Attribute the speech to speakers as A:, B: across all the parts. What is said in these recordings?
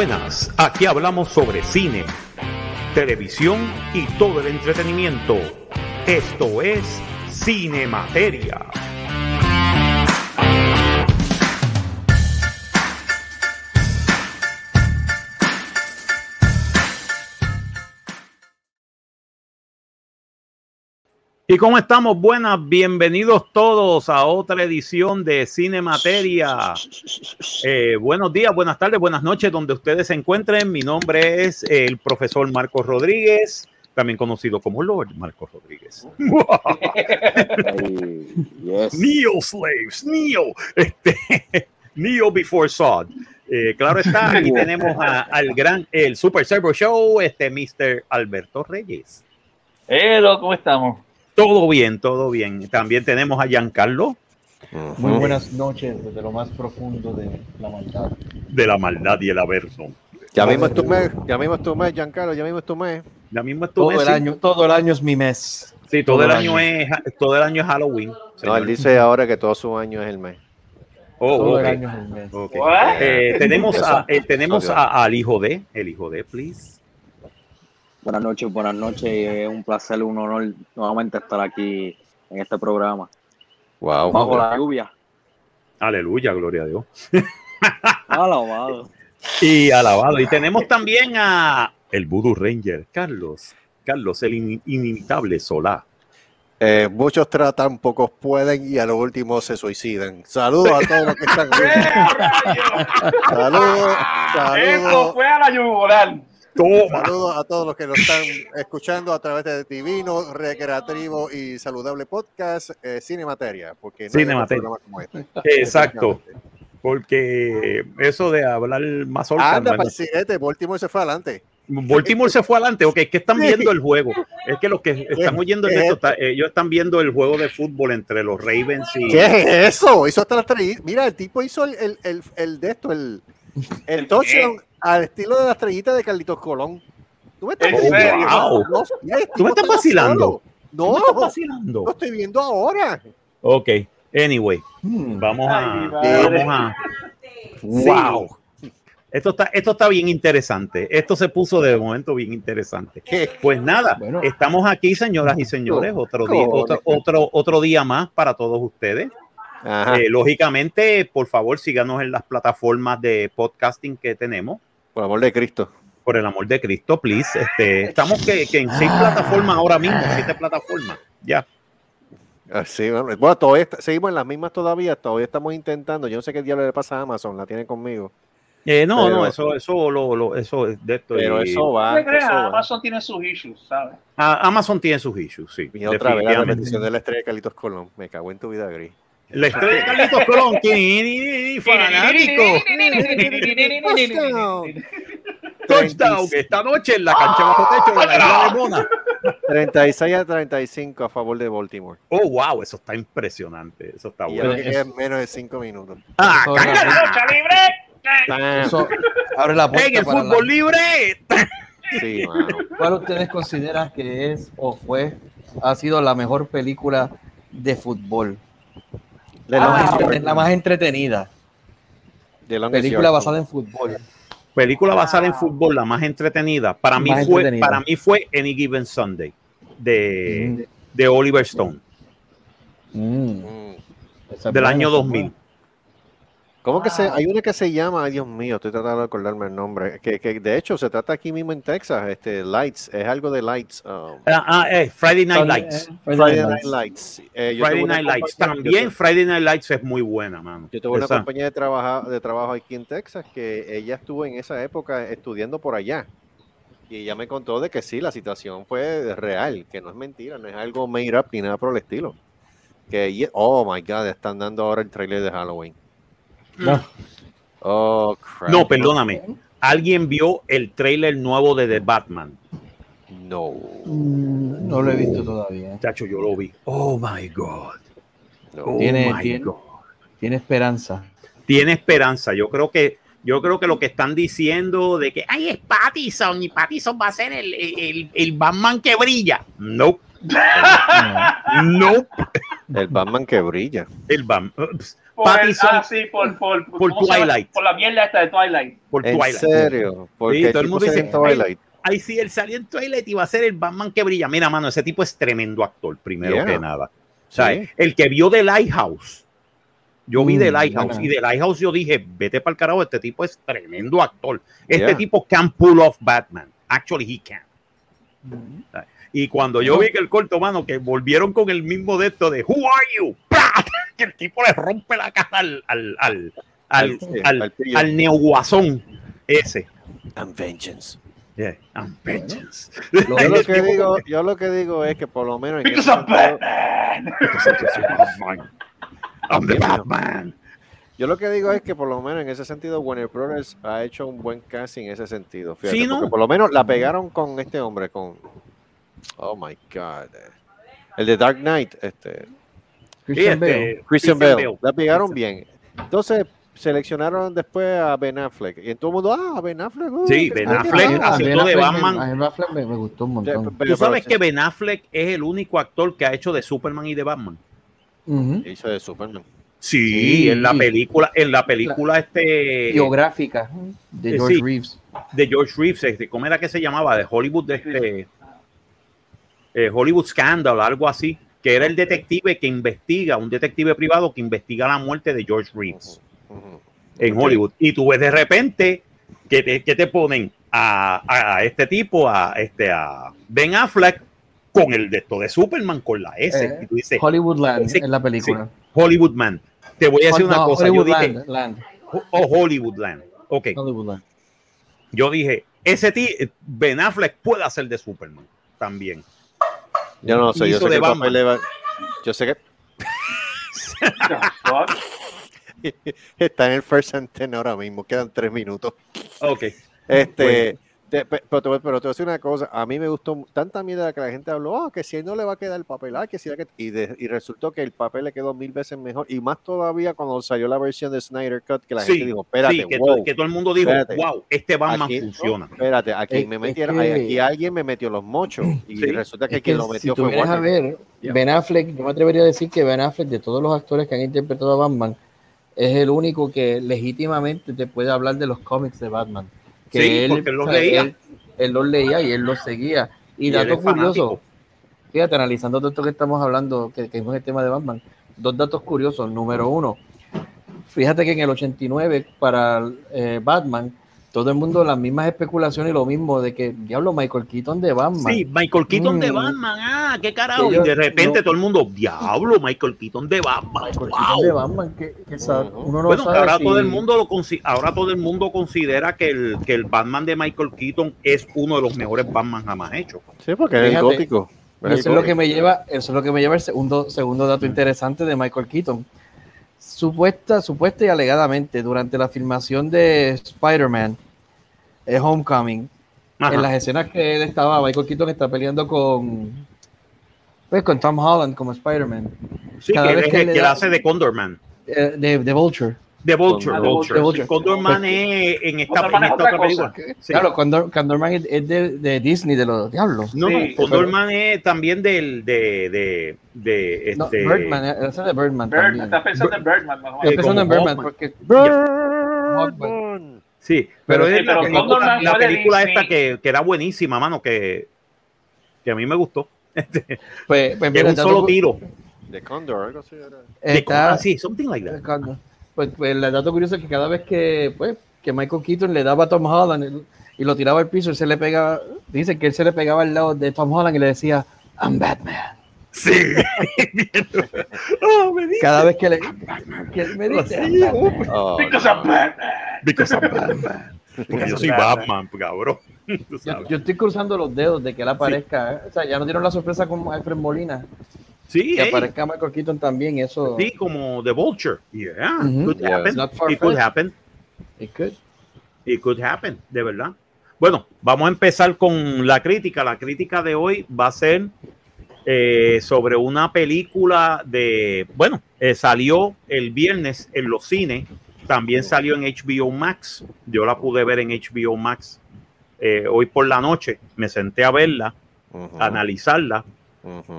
A: Buenas, aquí hablamos sobre cine, televisión y todo el entretenimiento. Esto es Cine Materia. ¿Y cómo estamos? Buenas, bienvenidos todos a otra edición de Cine Materia. Eh, buenos días, buenas tardes, buenas noches, donde ustedes se encuentren. Mi nombre es el profesor Marcos Rodríguez, también conocido como Lord Marcos Rodríguez. Neo Slaves, Neo, este, Neo Before Sod. Eh, claro está, aquí tenemos a- al gran, el Super Servo Show, este Mr. Alberto Reyes.
B: Hello, ¿cómo estamos?
A: Todo bien, todo bien. También tenemos a Giancarlo
C: Muy buenas noches desde lo más profundo de la maldad.
A: de la maldad y el averso.
D: Ya mismo es tu mes, ya mismo es tu mes, Giancarlo, ya mismo es tu mes.
A: Ya mismo es tu
C: Todo
A: mes,
C: el
A: sí.
C: año, todo el año es mi mes.
A: Sí, todo,
C: todo
A: el año, es todo el año es Halloween.
D: No, él dice ahora que todo su año es el mes.
A: Oh,
C: todo el año es el mes.
A: Eh, tenemos a, eh, tenemos a- al hijo de, el hijo de, please.
E: Buenas noches, buenas noches. Es un placer, un honor nuevamente estar aquí en este programa.
D: Wow.
E: Bajo la lluvia.
A: Aleluya, gloria a Dios.
E: Alabado.
A: Y alabado. Y tenemos también a el Voodoo Ranger, Carlos. Carlos, el in- inimitable Solá.
D: Eh, muchos tratan, pocos pueden y a lo último se suicidan. Saludos a todos los que están Saludos,
B: Eso
D: saludos,
B: fue a la yugular.
A: Toma.
D: saludos a todos los que nos están escuchando a través de Divino, Recreativo y Saludable Podcast, eh, Cine Materia, porque no
A: Cine Materia.
D: como este.
A: Exacto. Porque eso de hablar más
D: Anda, para el siguiente, Baltimore se fue adelante.
A: Baltimore se fue adelante, ok, es que están viendo el juego. Es que los que están oyendo
D: ¿Qué
A: esto,
D: es
A: está- ellos están viendo el juego de fútbol entre los Ravens y.
D: ¿Qué es eso? Hizo hasta las. Mira, el tipo hizo el, el, el, el de esto, el, el touchdown al estilo de la estrellita de Carlitos Colón. ¿Tú me estás.
A: Wow.
D: No, mira, el
A: ¿Tú
D: tipo
A: me estás
D: está
A: vacilando?
D: solo.
A: ¿Tú
D: No,
A: me estás
D: lo
A: vacilando?
D: estoy viendo ahora.
A: Ok, anyway,
C: Hmm.
A: vamos a. Vamos a. ¡Wow! Esto está, esto está bien interesante. Esto se puso de momento bien interesante. Pues nada,
C: Bueno.
A: estamos aquí, señoras y señores, otro día, otro, otro, otro día más para todos ustedes. Eh, lógicamente, por favor, síganos en las plataformas de podcasting que tenemos.
D: Por amor de Cristo.
A: Por el amor de Cristo, please. Este, estamos que, que en seis plataformas ahora mismo, siete plataformas. Ya.
D: Ah, Sí, bueno, bueno, todavía está- seguimos en las mismas todavía, todavía estamos intentando. Yo no sé qué diablo le pasa a Amazon, la tiene conmigo.
A: Eh, no,
D: Pero-
A: no, eso, eso, lo, lo- eso es de esto.
D: Pero
A: y-
D: eso va.
B: Amazon tiene sus issues, ¿sabes?
A: Ah, Amazon tiene sus issues, sí.
D: Y otra vez la repetición de la estrella de Carlitos Colón. Me cago en tu vida, Gris.
A: La estrella de Carlitos Colón, que fanático. Touchdown esta noche en la cancha bajo techo de la isla de Mona.
D: 36 a 35 a favor de Baltimore.
A: Oh, wow, eso está impresionante. Eso está bueno.
D: que es menos de 5 minutos.
A: Ah.
B: ¡Lucha libre!
C: Eso abre la
A: En
C: puerta
A: el
C: para
A: fútbol
C: la-
A: libre.
D: Sí, mano.
C: ¿Cuál ustedes consideran que es o fue, ha sido la mejor película de fútbol?
D: The Yard.
C: entre- la más entretenida.
D: The Longest
C: Película
D: Yard.
C: basada en fútbol.
A: Película basada en fútbol, la más entretenida. Para mí fue,
C: entretenida.
A: para mí fue Any Given Sunday de,
C: Mm.
A: de Oliver Stone
C: Mm,
D: Mm.
C: es
A: del año
C: esa es
A: 2000.
D: ¿Cómo que se, hay una que se llama, ay Dios mío, estoy tratando de acordarme el nombre, que, que de hecho se trata aquí mismo en Texas, este Lights, es algo de Lights, um,
A: Ah, ah, eh, Friday Night. Lights.
C: Eh,
D: Friday
C: Night
D: Night Lights. Eh, yo
A: Friday Night Lights. También
D: yo,
A: Friday Night Lights es muy buena, mano.
D: yo tuve una
A: Esa-
D: compañía de trabajo, de trabajo aquí en Texas que ella estuvo en esa época estudiando por allá. Y ella me contó de que sí, la situación fue real, que no es mentira, no es algo made up ni nada por el estilo. Que, oh my God, están dando ahora el trailer de Halloween.
C: No.
D: Oh, crap.
A: No, perdóname. ¿Alguien vio el trailer nuevo de The Batman?
D: No.
C: Mm, No lo he visto todavía.
A: Chacho, yo lo vi. Oh my God.
D: no.
A: Oh
C: Tiene-
A: my
C: tiene-
A: God.
C: Tiene esperanza.
A: Tiene esperanza. Yo creo que yo creo que lo que están diciendo de que ay es Pattison y Pattison va a ser el, el, el Batman que brilla. No,
C: No.
A: no,
D: El Batman que brilla.
A: El Batman. Pattinson
B: ah, sí, por, por,
A: por. Twilight.
B: Por la mierda esta de Twilight.
A: por
D: ¿En
A: Twilight.
D: serio? Porque
A: todo el mundo dice,
D: en Twilight.
A: Ay, sí, él salió en Twilight y va a ser el Batman que brilla. Mira, mano, ese tipo es tremendo actor, primero
D: Yeah.
A: que nada. O sea,
D: Sí.
A: el que vio The Lighthouse. Yo vi
C: Mm,
A: The Lighthouse
C: buena.
A: y The Lighthouse yo dije, vete para el carajo, este tipo es tremendo actor. Este
D: Yeah.
A: tipo can pull off Batman. Actually, he can. Y cuando yo vi que el corto, mano, que volvieron con el mismo de esto de Who are you? Que el tipo le rompe la cara al, al, al, al, al,
D: al
A: neoguasón ese.
D: And vengeance.
A: Yeah, I'm vengeance.
D: Yo lo que digo, yo lo que digo es que por lo menos en
B: Because I'm Batman.
A: I'm the
D: Dios mío.
A: Batman.
D: Yo lo que digo es que por lo menos en ese sentido Warner Brothers ha hecho un buen casting en ese sentido. Fíjate,
A: Sí, ¿no?
D: porque por lo menos la pegaron con este hombre, con Oh my God, el de Dark Knight, este
C: Christian Bale.
A: este,
D: Christian Bale,
A: Bale.
D: la pegaron bien. Entonces seleccionaron después a Ben Affleck y en todo el mundo, ah, Ben Affleck. uh,
A: Sí, Ben
D: cool".
A: Affleck haciendo
C: Ben
A: de
C: Affleck me-
A: Batman.
C: A Ben Affleck me, me gustó un
D: Sí,
C: montón.
D: pero-
A: Tú sabes
D: pero-
A: que Ben Affleck es el único actor que ha hecho de Superman y de Batman.
C: Ujú.
D: hizo de Superman.
A: Sí,
C: Sí.
A: en la película, en la película este
C: Biográfica de
A: Eh,
C: George
A: sí.
C: Reeves.
A: de George Reeves, este, ¿cómo era que se llamaba? De Hollywood, de este, eh, Hollywood Scandal, algo así, que era el detective que investiga, un detective privado que investiga la muerte de George Reeves en
D: Ok.
A: Hollywood. Y tú ves de repente que te, que te ponen a, a este tipo, a, este, a Ben Affleck, con el de esto de Superman, con la S.
C: Eh,
A: y tú dices,
C: Hollywoodland
A: Sí,
C: en la película.
A: Hollywood Man. Te voy a decir una
C: No,
A: cosa. Yo dije.
C: Land.
A: oh, Hollywoodland. Ok.
C: Hollywoodland.
A: Yo dije, ese tío, Ben Affleck puede hacer de Superman también.
D: Yo no sé, yo sé
A: de
D: que papel le va- yo sé que está en el first and ten ahora mismo, quedan tres minutos.
A: Ok.
D: Este, te- pe- pero, te, voy- pero te voy a decir una cosa, a mí me gustó tanta mierda que la gente habló, ah, que si él no le va a quedar el papel, ah, que si que... Y, de- y resultó que el papel le quedó mil veces mejor, y más todavía cuando salió la versión de Snyder Cut, que la
A: Sí,
D: gente dijo, espérate,
A: sí, que,
D: wow,
A: to- que todo el mundo dijo,
D: espérate.
A: wow, este Batman
D: aquí,
A: funciona.
D: espérate, aquí
C: Es-
D: me
C: es
D: metieron,
C: que-
D: aquí alguien me metió los mochos, y
A: Sí.
D: resulta que
C: Es
D: quien
C: que
D: lo
C: si
D: metió
C: tú
D: fue
C: vienes a
D: Warner.
C: ver,
A: Ya.
C: Ben Affleck, yo me atrevería a decir que Ben Affleck, de todos los actores que han interpretado a Batman, es el único que legítimamente te puede hablar de los cómics de Batman. Que
A: Sí, porque él los
C: o sea,
A: leía.
C: Él, él los leía y él los seguía. Y,
A: Y
C: dato curioso, fíjate, analizando todo esto que estamos hablando, que, que es el tema de Batman, dos datos curiosos. Número uno, fíjate que en el 89 para eh, Batman, todo el mundo las mismas especulaciones y lo mismo de que, diablo, Michael Keaton de Batman.
A: Sí, Michael Keaton de
C: Mm.
A: Batman, ah, qué carajo. Y de repente
C: no-
A: todo el mundo, diablo, Michael Keaton de Batman.
C: Michael
A: wow".
C: Keaton de Batman, que, que sa-
D: Ujú.
C: uno no
A: Bueno,
C: sabe
A: ahora
C: si-
A: todo el mundo lo consi- ahora todo el mundo considera que el, que el Batman de Michael Keaton es uno de los mejores Batman jamás hechos.
D: Sí, porque es
C: Fíjate,
D: gótico. Es
C: eso es lo que me lleva, eso es lo que me lleva el segundo, segundo dato interesante de Michael Keaton. Supuesta, supuesta y alegadamente, durante la filmación de Spider-Man, eh, Homecoming,
A: Ajá.
C: en las escenas que él estaba, Michael Keaton está peleando con, pues, con Tom Holland como Spider-Man,
A: sí,
C: cada
A: que
C: vez que le
A: que
C: da-
A: hace de Condorman.
C: eh, de, de Vulture.
A: De Vulture,
B: Ah, de
A: Vulture. Condorman es en esta, en
B: es
A: esta
B: otra
A: otra película. Sí.
C: Claro, Condor, Condorman es es de, de Disney, de los diablos.
A: No,
B: Sí,
A: no, Condorman es también del de de de
C: No,
A: este
C: Birdman, eh, es de Birdman
B: Bird,
C: también.
B: estás pensando en Birdman, mejor.
C: Estoy pensando en Birdman, porque
D: Birdman.
A: Sí, pero,
C: Pero
A: es
C: sí,
A: la,
B: pero
A: la
B: fue de
A: película
B: Disney.
A: esta que, que era buenísima, mano, que, que a mí me gustó.
C: pues, pues mira,
A: era un solo tiro.
D: De Condor, algo así era.
C: Está-
A: ah, sí, something like that.
C: Pues, pues el dato curioso es que cada vez que, pues, que Michael Keaton le daba a Tom Holland el- y lo tiraba al piso, él se le pegaba, dice que él se le pegaba al lado de Tom Holland y le decía, I'm Batman.
A: Sí. oh, me dice.
C: Cada vez que le que él me dice, "I'm
A: Sí,
C: Batman".
D: Oh,
B: Because
D: no.
B: I'm Batman.
A: Because I'm Batman. Porque yo soy Batman, cabrón.
C: Yo,
A: sabes.
C: yo estoy cruzando los dedos de que él aparezca. ¿eh? O sea, ya no dieron la sorpresa con Alfred Molina.
A: Sí,
C: Que
A: hey,
C: aparezca Michael Keaton también, eso.
A: sí, como The Vulture. Yeah,
C: Ujú.
A: could
D: Yeah.
A: happen. It could happen.
C: It could.
A: It could happen, de verdad. Bueno, vamos a empezar con la crítica. La crítica de hoy va a ser eh, sobre una película de, bueno, eh, salió el viernes en los cines, también salió en HBO Max. Yo la pude ver en HBO Max eh, hoy por la noche. Me senté a verla, a analizarla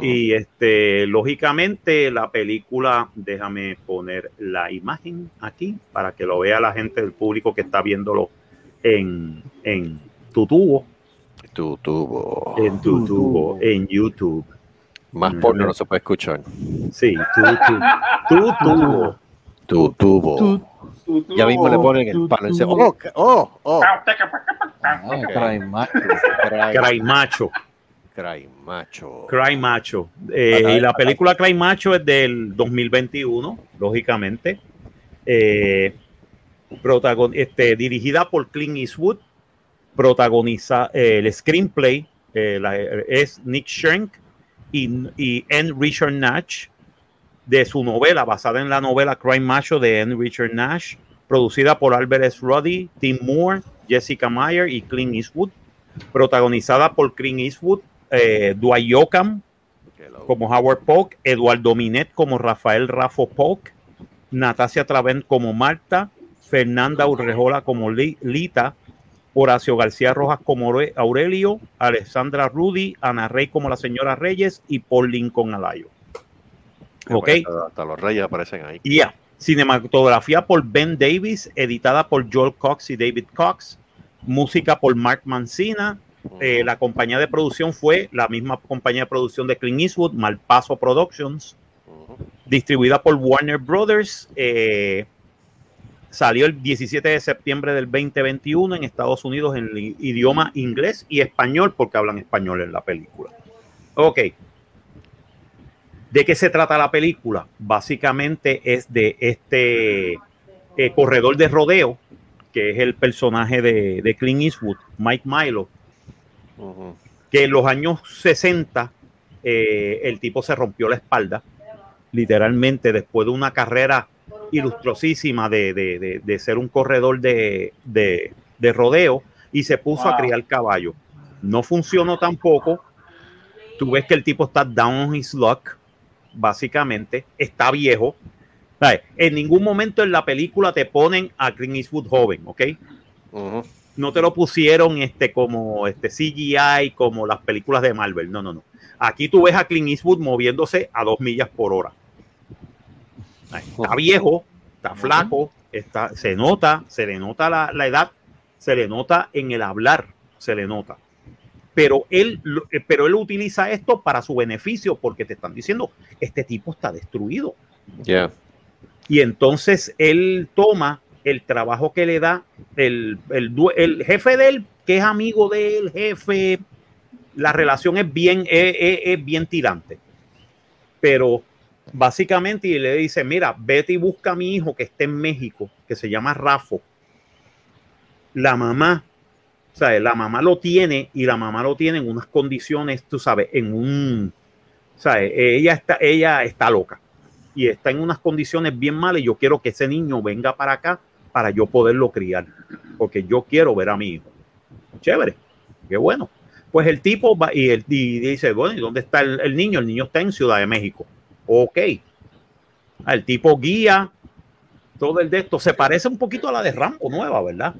A: Y este, lógicamente, la película, déjame poner la imagen aquí para que lo vea la gente del público que está viéndolo en, en tu tubo,
D: Tu tubo.
A: en tu tubo, en YouTube.
D: Más porno no se puede escuchar.
A: Sí, tu, tu, tu tubo.
D: Tu tubo. Ya mismo le ponen el palo en seco. Oh, oh, oh.
C: Ah, caray, macho.
D: Cry,
A: Cry Macho.
D: Cry macho.
A: Cry Macho. Eh, y la película Cry Macho es del 2021, lógicamente. Eh, protagon- este, dirigida por Clint Eastwood. Protagoniza eh, el screenplay eh, la- es Nick Schenk y, y N. Richard Nash de su novela basada en la novela Crime Macho de N. Richard Nash, producida por Albert S. Ruddy, Tim Moore, Jessica Meyer y Clint Eastwood, protagonizada por Clint Eastwood, eh, Dwight Yoakam como Howard Polk, Eduardo Minet como Rafael Rafo Polk, Natasia Travent como Marta, Fernanda Urrejola como Li- Lita, Horacio García Rojas como Aure- Aurelio, Alexandra Rudy, Ana Rey como la señora Reyes y Paul Lincoln Alayo. Ok.
D: Hasta, los reyes aparecen ahí.
A: Cinematografía por Ben Davis, editada por Joel Cox y David Cox, música por Mark Mancina, eh, la compañía de producción fue la misma compañía de producción de Clint Eastwood, Malpaso Productions, distribuida por Warner Brothers. eh, salió el 17 de septiembre del 2021 en Estados Unidos en el idioma inglés y español, porque hablan español en la película. Ok. ¿De qué se trata la película? Básicamente es de este eh, corredor de rodeo, que es el personaje de, de Clint Eastwood, Mike Milo, Que en los años 60 eh, el tipo se rompió la espalda, literalmente después de una carrera ilustrosísima de, de- de- de ser un corredor de, de- de rodeo y se puso a criar caballo. No funcionó tampoco. Tú ves que el tipo está down on his luck, básicamente, está viejo. ¿Sabes? En ningún momento en la película te ponen a Clint Eastwood joven, ¿ok? No te lo pusieron este como este CGI como las películas de Marvel. No, no, no. Aquí tú ves a Clint Eastwood moviéndose a dos millas por hora. Está viejo, está flaco, está, se nota, se le nota la, la edad, se le nota en el hablar, se le nota. Pero él, eh, pero él utiliza esto para su beneficio porque te están diciendo, este tipo está destruido.
D: Ya.
A: Y entonces él toma el trabajo que le da el, el, jefe de él, que es amigo del jefe, la relación es bien, es bien tirante. Pero básicamente y le dice, mira, vete y busca a mi hijo que está en México, que se llama Rafo. La mamá, o sea, la mamá lo tiene y la mamá lo tiene en unas condiciones, tú sabes, en un, ¿sabes? Ella está, ella está loca y está en unas condiciones bien malas y yo quiero que ese niño venga para acá para yo poderlo criar, porque yo quiero ver a mi hijo. Chévere, qué bueno. Pues el tipo va y, él, y dice, bueno, ¿y dónde está el, el niño? El niño está en Ciudad de México. Ok. Ah, El tipo guía todo el de esto. Se parece un poquito a la de Rambo nueva, ¿verdad?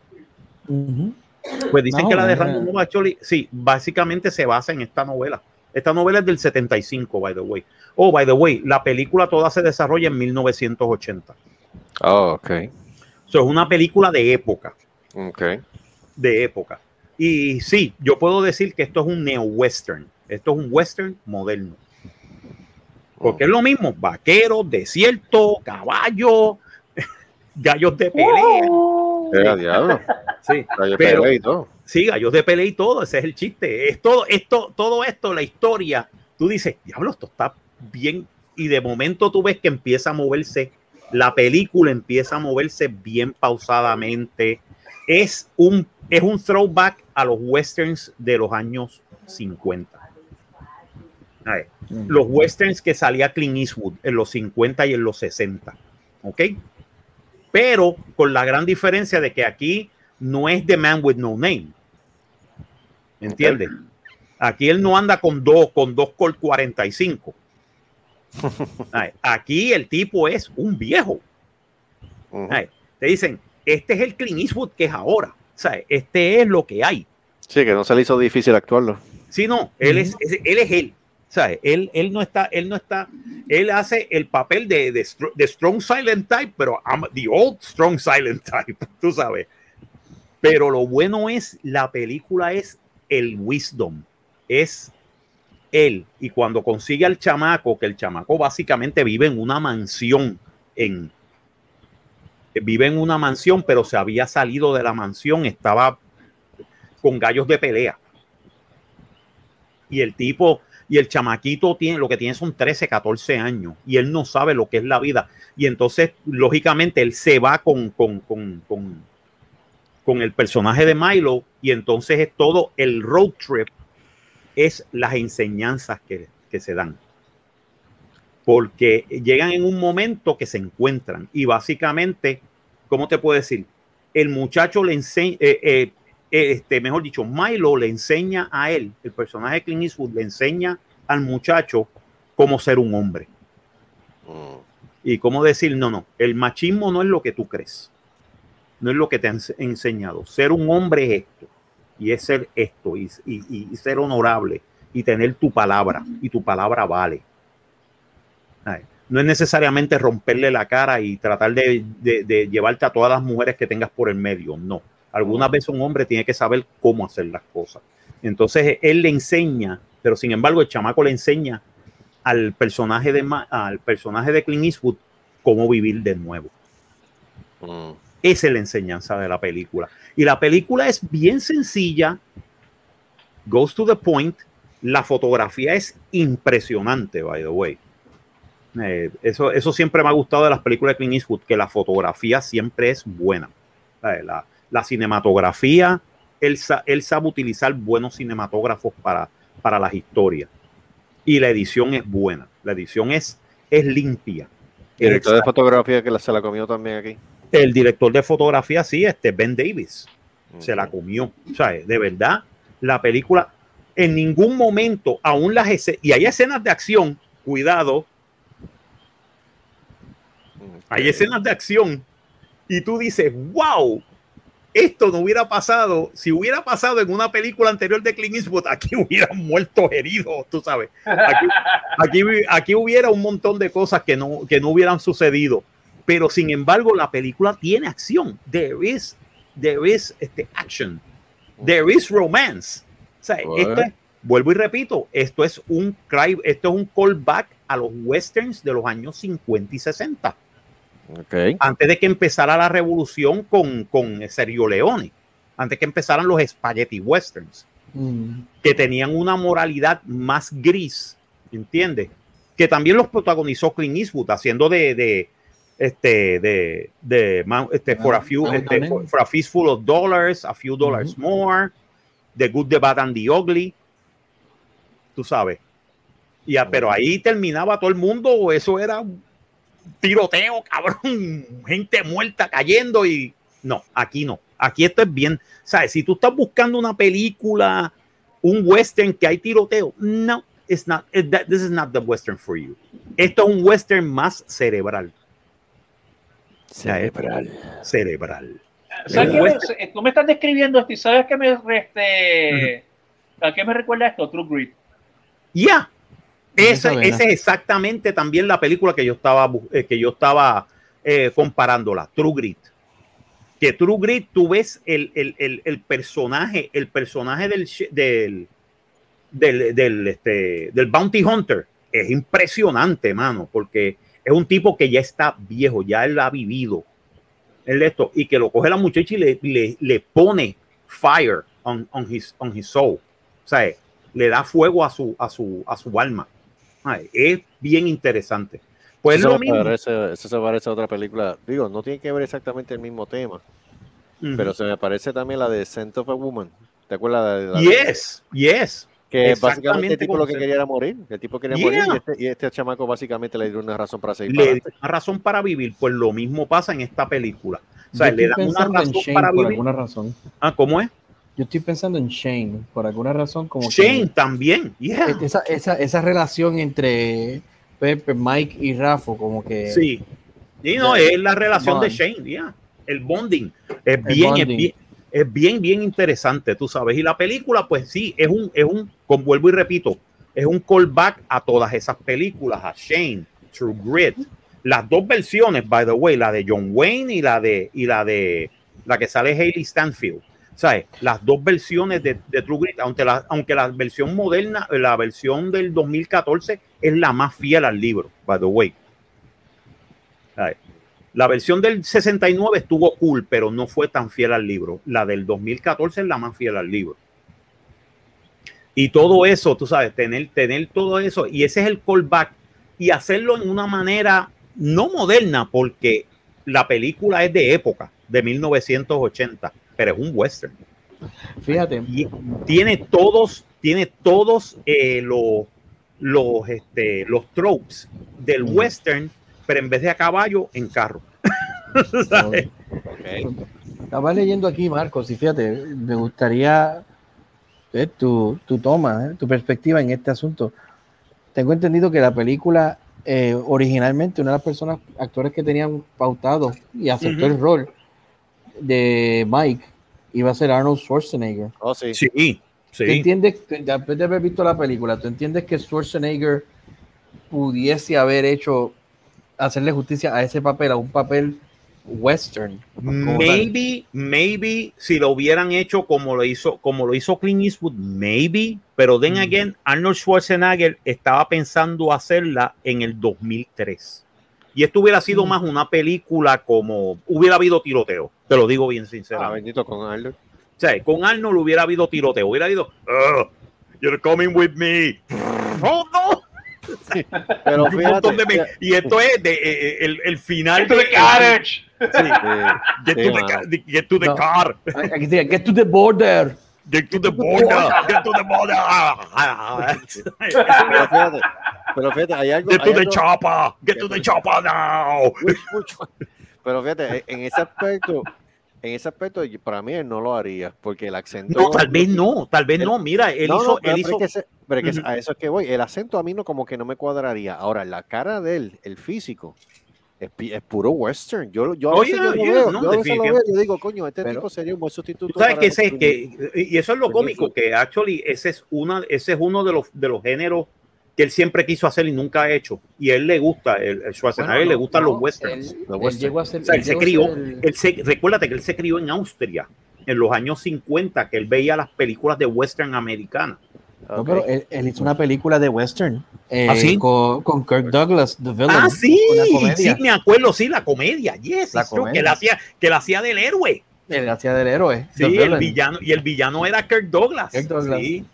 A: Pues dicen que la de. Rambo Nueva Choli, sí, básicamente se basa en esta novela. Esta novela es del 75, by the way. Oh, by the way, la película toda se desarrolla en 1980.
D: Oh, ok.
A: Eso es una película de época,
D: Ok.
A: de época. Y sí, yo puedo decir que esto es un neo-western. Esto es un western moderno. Porque es lo mismo, vaqueros, desierto, caballo, gallos de pelea.
D: Eh, diablo.
A: Sí,
D: Calle
A: Pero-
D: pelea y todo.
A: Sí, gallos de pelea y todo, ese es el chiste. Es todo esto, todo esto, la historia. Tú dices, diablo, esto está bien. Y de momento tú ves que empieza a moverse, la película empieza a moverse bien pausadamente. Es un, es un throwback a los westerns de los años 50. A ver, los westerns que salía Clint Eastwood en los 50 y en los 60. ¿Ok? Pero con la gran diferencia de que aquí no es The Man with No Name. ¿Me entiendes? Aquí él no anda con dos, con dos Colt 45. Ay, Aquí el tipo es un viejo.
D: Ujú.
A: Ay, Te dicen, este es el Clint Eastwood que es ahora. Sea, este es lo que hay.
D: Sí, que no se le hizo difícil actuarlo.
A: Si no, él es, es- él es él. ¿Sabes? Él, él no está, él no está, él hace el papel de, de, de strong silent type, pero I'm the old strong silent type, tú sabes. Pero lo bueno es, la película es el wisdom, es él. Y cuando consigue al chamaco, que el chamaco básicamente vive en una mansión, en, vive en una mansión, pero se había salido de la mansión, estaba con gallos de pelea. Y el tipo, y el chamaquito tiene, lo que tiene son 13, 14 años, y él no sabe lo que es la vida. Y entonces, lógicamente, él se va con, con, con, con, con el personaje de Milo, y entonces es todo el road trip, es las enseñanzas que, que se dan. Porque llegan en un momento que se encuentran, y básicamente, ¿cómo te puedo decir? El muchacho le enseña, eh, eh, este, mejor dicho, Milo le enseña a él, el personaje de Clint Eastwood le enseña al muchacho cómo ser un hombre.
D: Mm.
A: Y cómo decir, no, no, el machismo no es lo que tú crees. No es lo que te han ense- enseñado. Ser un hombre es esto. Y es ser esto. Y, y- y ser honorable. Y tener tu palabra. Y tu palabra vale. Ay, No es necesariamente romperle la cara y tratar de, de- de llevarte a todas las mujeres que tengas por el medio. No. Algunas veces un hombre tiene que saber cómo hacer las cosas. Entonces él le enseña, pero sin embargo el chamaco le enseña al personaje de, al personaje de Clint Eastwood cómo vivir de nuevo.
D: Mm.
A: Esa es la enseñanza de la película. Y la película es bien sencilla, goes to the point. La fotografía es impresionante, by the way. Eh, eso, eso siempre me ha gustado de las películas de Clint Eastwood, que la fotografía siempre es buena. Eh, La, la cinematografía, él, sa- él sabe utilizar buenos cinematógrafos para, para las historias. Y la edición es buena. La edición es, es limpia.
D: El director de fotografía que la- se la comió también aquí.
A: El director de fotografía, sí, este Ben Davis se la comió. O sea, de verdad, la película en ningún momento, aún las escenas, y hay escenas de acción, cuidado, hay escenas de acción, y tú dices, wow, esto no hubiera pasado, si hubiera pasado en una película anterior de Clint Eastwood, aquí hubieran muerto heridos, tú sabes. Aquí, aquí, aquí hubiera un montón de cosas que no, que no hubieran sucedido. Pero sin embargo, la película tiene acción. There is, there is este, action. There is romance. O sea,
D: Bueno.
A: esto es- vuelvo y repito, esto es un cry, esto es un callback a los westerns de los años 50 y 60
D: Ok.
A: antes de que empezara la revolución con, con Sergio Leone, antes que empezaran los spaghetti westerns,
C: Mm.
A: que tenían una moralidad más gris, ¿entiendes? Que también los protagonizó Clint Eastwood, haciendo de, de este, de, de, este, for, a few,
C: Ah,
A: este, for, for a fistful of dollars, a few dollars more, The Good, The Bad and The Ugly, tú sabes. Y, a- pero ahí terminaba todo el mundo, eso era tiroteo, cabrón, gente muerta cayendo y no, aquí no. Aquí esto es bien, ¿sabes? Si tú estás buscando una película, un western que hay tiroteo, no, it's not, it- that- this is not the western for you. Esto es un western más cerebral,
D: Cerebral.
A: cerebral.
B: ¿Sabes
A: El
B: qué me-
A: western-
B: tú me estás describiendo esto y sabes que me este, ¿A qué me recuerda esto? True Grit.
A: Ya,
C: Esa
A: esa, es exactamente también la película que yo estaba, eh, que yo estaba eh, comparándola, True Grit. Que True Grit, tú ves el, el- el- el personaje, el personaje del, del, del, del, este, del Bounty Hunter, es impresionante, mano, porque es un tipo que ya está viejo, ya él ha vivido el esto, y que lo coge la muchacha y le, le, le pone fire on, on, his, on his soul. O sea, le da fuego a su, a su, a su alma. Ay, es bien interesante. Pues
D: eso,
A: lo mismo.
D: parece, eso se parece a otra película. Digo, no tiene que ver exactamente el mismo tema,
A: Ujú.
D: pero se me parece también la de Scent of a Woman. ¿Te acuerdas de la de-
A: Yes, yes.
D: Que básicamente el tipo lo que quería era morir. El tipo quería
A: Yeah.
D: morir y este, y este chamaco básicamente le dio una razón para seguir.
A: Le
D: adelante.
A: una razón para vivir. Pues lo mismo pasa en esta película. O sea, le dan una razón
C: Shane
A: para
C: por
A: vivir.
C: alguna razón.
A: Ah, ¿cómo es?
C: Yo estoy pensando en Shane por alguna razón como que-
A: Shane también. Yeah.
C: E- esa, esa, esa relación entre Pepe, Mike y Rafa como que
A: Sí. Y no, es la relación de. Shane, yeah. El bonding. Es bien, es
C: bonding.
A: bien, es bien, bien interesante, tú sabes. Y la película, pues sí, es un, es un, con vuelvo y repito, es un callback a todas esas películas, a Shane, True Grit. Las dos versiones, by the way, la de John Wayne y la de, y la de la que sale Hayley Stanfield. ¿Sabes? Las dos versiones de, True Grit, aunque la, aunque la versión moderna, la versión del 2014 es la más fiel al libro, by the way. ¿Sabes? La versión del 69 estuvo cool, pero no fue tan fiel al libro. La del 2014 es la más fiel al libro. Y todo eso, tú sabes, tener, tener todo eso, y ese es el callback, y hacerlo en una manera no moderna, porque la película es de época, de 1980, pero es un western.
C: Fíjate.
A: Y tiene todos, tiene todos eh, los, los, este, los tropes del western, pero en vez de a caballo, en carro.
C: Estaba leyendo aquí, Marcos, y fíjate, me gustaría ver tu, tu toma, eh, tu perspectiva en este asunto. Tengo entendido que la película, eh, originalmente, una de las personas, actores que tenían pautado y aceptó el rol de Mike, iba a ser Arnold Schwarzenegger.
D: Oh, sí.
A: Sí,
C: ¿Tú
A: sí.
C: entiendes, después de haber visto la película, tú entiendes que Schwarzenegger pudiese haber hecho, hacerle justicia a ese papel, a un papel western? como tal?
A: Maybe, maybe si lo hubieran hecho como lo hizo, como lo hizo Clint Eastwood, maybe, pero then
C: Mm.
A: again, Arnold Schwarzenegger estaba pensando hacerla en el 2003. Y esto hubiera sido
C: Mm.
A: más una película como hubiera habido tiroteo, te lo digo bien
D: Ah,
A: sinceramente.
D: bendito con Arnold.
A: O sea, con Arnold hubiera habido tiroteo, hubiera habido, "Ugh, you're coming with me. Oh,
D: Pero
A: de
D: fíjate,
A: me- y esto es de, eh, eh, el, el final
B: Get to
A: de
B: the.
A: Sí,
D: eh,
A: get, to the, ca- get to the
C: No.
A: car.
C: Aquí dice, get to the border.
A: Get to the border. Get to the border.
D: pero fíjate, pero fíjate, hay algo.
A: Get
D: hay
A: to the chopper. Get to the chopper now.
D: Pero fíjate, en ese aspecto, en ese aspecto, para mí él no lo haría, porque el acento.
A: No, tal vez no, tal vez no. Mira, él
D: No, no,
A: hizo,
D: pero,
A: él hizo.
D: es que, ese- pero es que
A: Ujú.
D: a eso es que voy. El acento a mí no como que no me cuadraría. Ahora, la cara de él, el físico, es, es puro western. Yo, yo
A: yeah,
D: yo lo
A: yeah,
D: veo,
A: no,
D: yo veo yo digo, coño, este
C: Pero-
D: tipo sería un buen sustituto.
A: Sabes ese,
D: Clint
A: que, y eso es lo cómico, que actually ese es una, ese es uno de los de los géneros que él siempre quiso hacer y nunca ha hecho. Y a él le gusta, el, el Schwarzenegger
C: Bueno,
A: le gustan
C: no,
A: los westerns.
C: él-
D: Los
C: él
D: western.
C: llegó a ser-
A: O sea, él
C: él
A: se crió,
C: el-
A: él se, recuérdate que él se crió en Austria en los años 50, que él veía las películas de western americanas.
C: No, pero él, él hizo una película de western eh,
A: ¿Ah, sí?
C: con, con Kirk Douglas, The Villain.
A: Ah, sí, sí, me acuerdo, sí, la comedia, yes,
C: La
A: true,
C: comedia.
A: que la hacía, que la hacía del héroe.
C: Él hacía del héroe.
A: Sí, el villano, y el villano era Kirk Douglas.
C: Kirk Douglas.
A: Sí,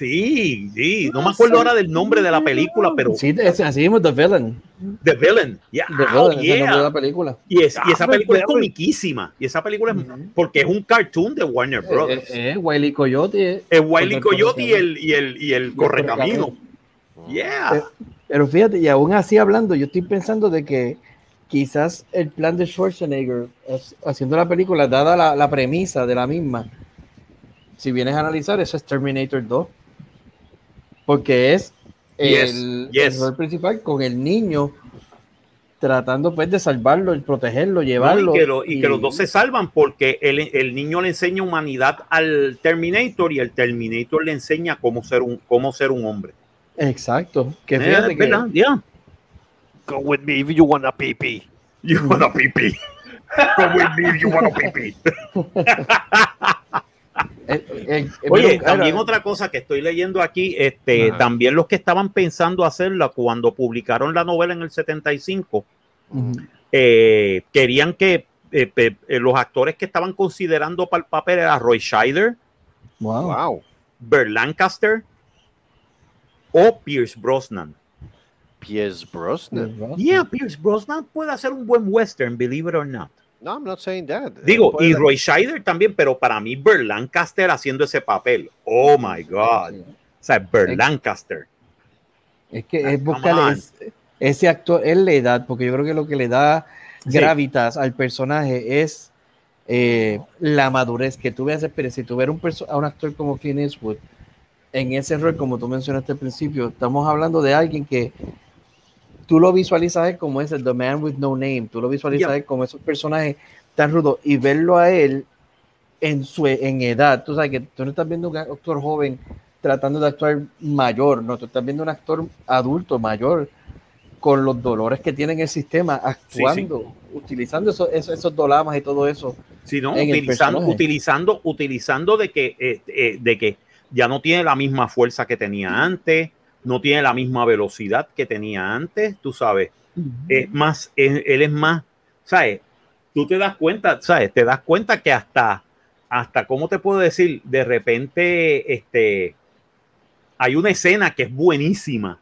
A: sí, sí. No me acuerdo ahora del nombre de la película, pero
C: Sí, es, así mismo, The Villain.
A: The Villain. Yeah,
C: The
A: oh,
C: Villain, es el nombre de la película.
A: Y, es- y esa
C: Ah,
A: película es
C: Villain.
A: comiquísima. Y esa película es porque es un cartoon de Warner
C: Eh,
A: Brothers.
C: eh, eh, Wiley Coyote.
A: es Wiley Coyote y el, y el, y el
C: Correcamino.
A: correcamino. Yeah.
C: Pero, pero fíjate, y aún así hablando, yo estoy pensando de que quizás el plan de Schwarzenegger es- haciendo la película, dada la, la premisa de la misma, si vienes a analizar, eso es Terminator 2. Porque es
A: Yes,
C: el,
A: yes.
C: el rol principal con el niño tratando pues de salvarlo y protegerlo,
A: ¿no?
C: llevarlo.
A: y, que lo- y que los dos se salvan porque el, el niño le enseña humanidad al Terminator y el Terminator le enseña cómo ser un, cómo ser un hombre.
C: Exacto. Que
A: Eh,
C: fíjate que-.
A: Yeah.
D: Go with me if you wanna pee pee.
A: You wanna pee pee. Go with me if you wanna pee pee.
C: eh, eh, eh,
A: Oye,
C: pero,
A: también
C: era-
A: otra cosa que estoy leyendo aquí, este,
D: Ajá.
A: también los que estaban pensando hacerla cuando publicaron la novela en el 75,
C: Ujú.
A: eh, querían que eh, pe- eh, los actores que estaban considerando para el papel era Roy Scheider,
C: Wow.
D: Wow.
A: Burt Lancaster o Pierce Brosnan.
D: Pierce Brosnan.
A: Yeah, Pierce Brosnan puede hacer un buen western, believe it or not.
D: No, I'm not saying that.
A: Digo,
D: Puede-
A: y Roy Scheider también, pero para mí Burt Lancaster haciendo ese papel. Oh my God. O sea, Burt
C: Es-
A: Lancaster.
C: Es que es buscar ese actor, es la edad, porque yo creo que lo que le da
A: Sí.
C: gravitas al personaje es eh, la madurez que tú veas experiencia. Si tú ves un a un actor como Clint Eastwood en ese rol, como tú mencionaste al principio, estamos hablando de alguien que tú lo visualizas como ese The Man with No Name, tú lo visualizas
A: Yeah.
C: como esos personajes tan rudos y verlo a él en su en edad, tú sabes que tú no estás viendo un actor joven tratando de actuar mayor, no, tú estás viendo un actor adulto mayor con los dolores que tiene en el sistema, actuando, utilizando esos, esos, esos dolamas y todo eso.
A: Sí, ¿no?
C: el
A: Utilizando, utilizando, utilizando de que, eh, eh, de que ya no tiene la misma fuerza que tenía antes, no tiene la misma velocidad que tenía antes, tú sabes. Es más, él, él es más, ¿sabes? Tú te das cuenta, ¿sabes? Te das cuenta que hasta, hasta, ¿cómo te puedo decir? De repente, este, hay una escena que es buenísima,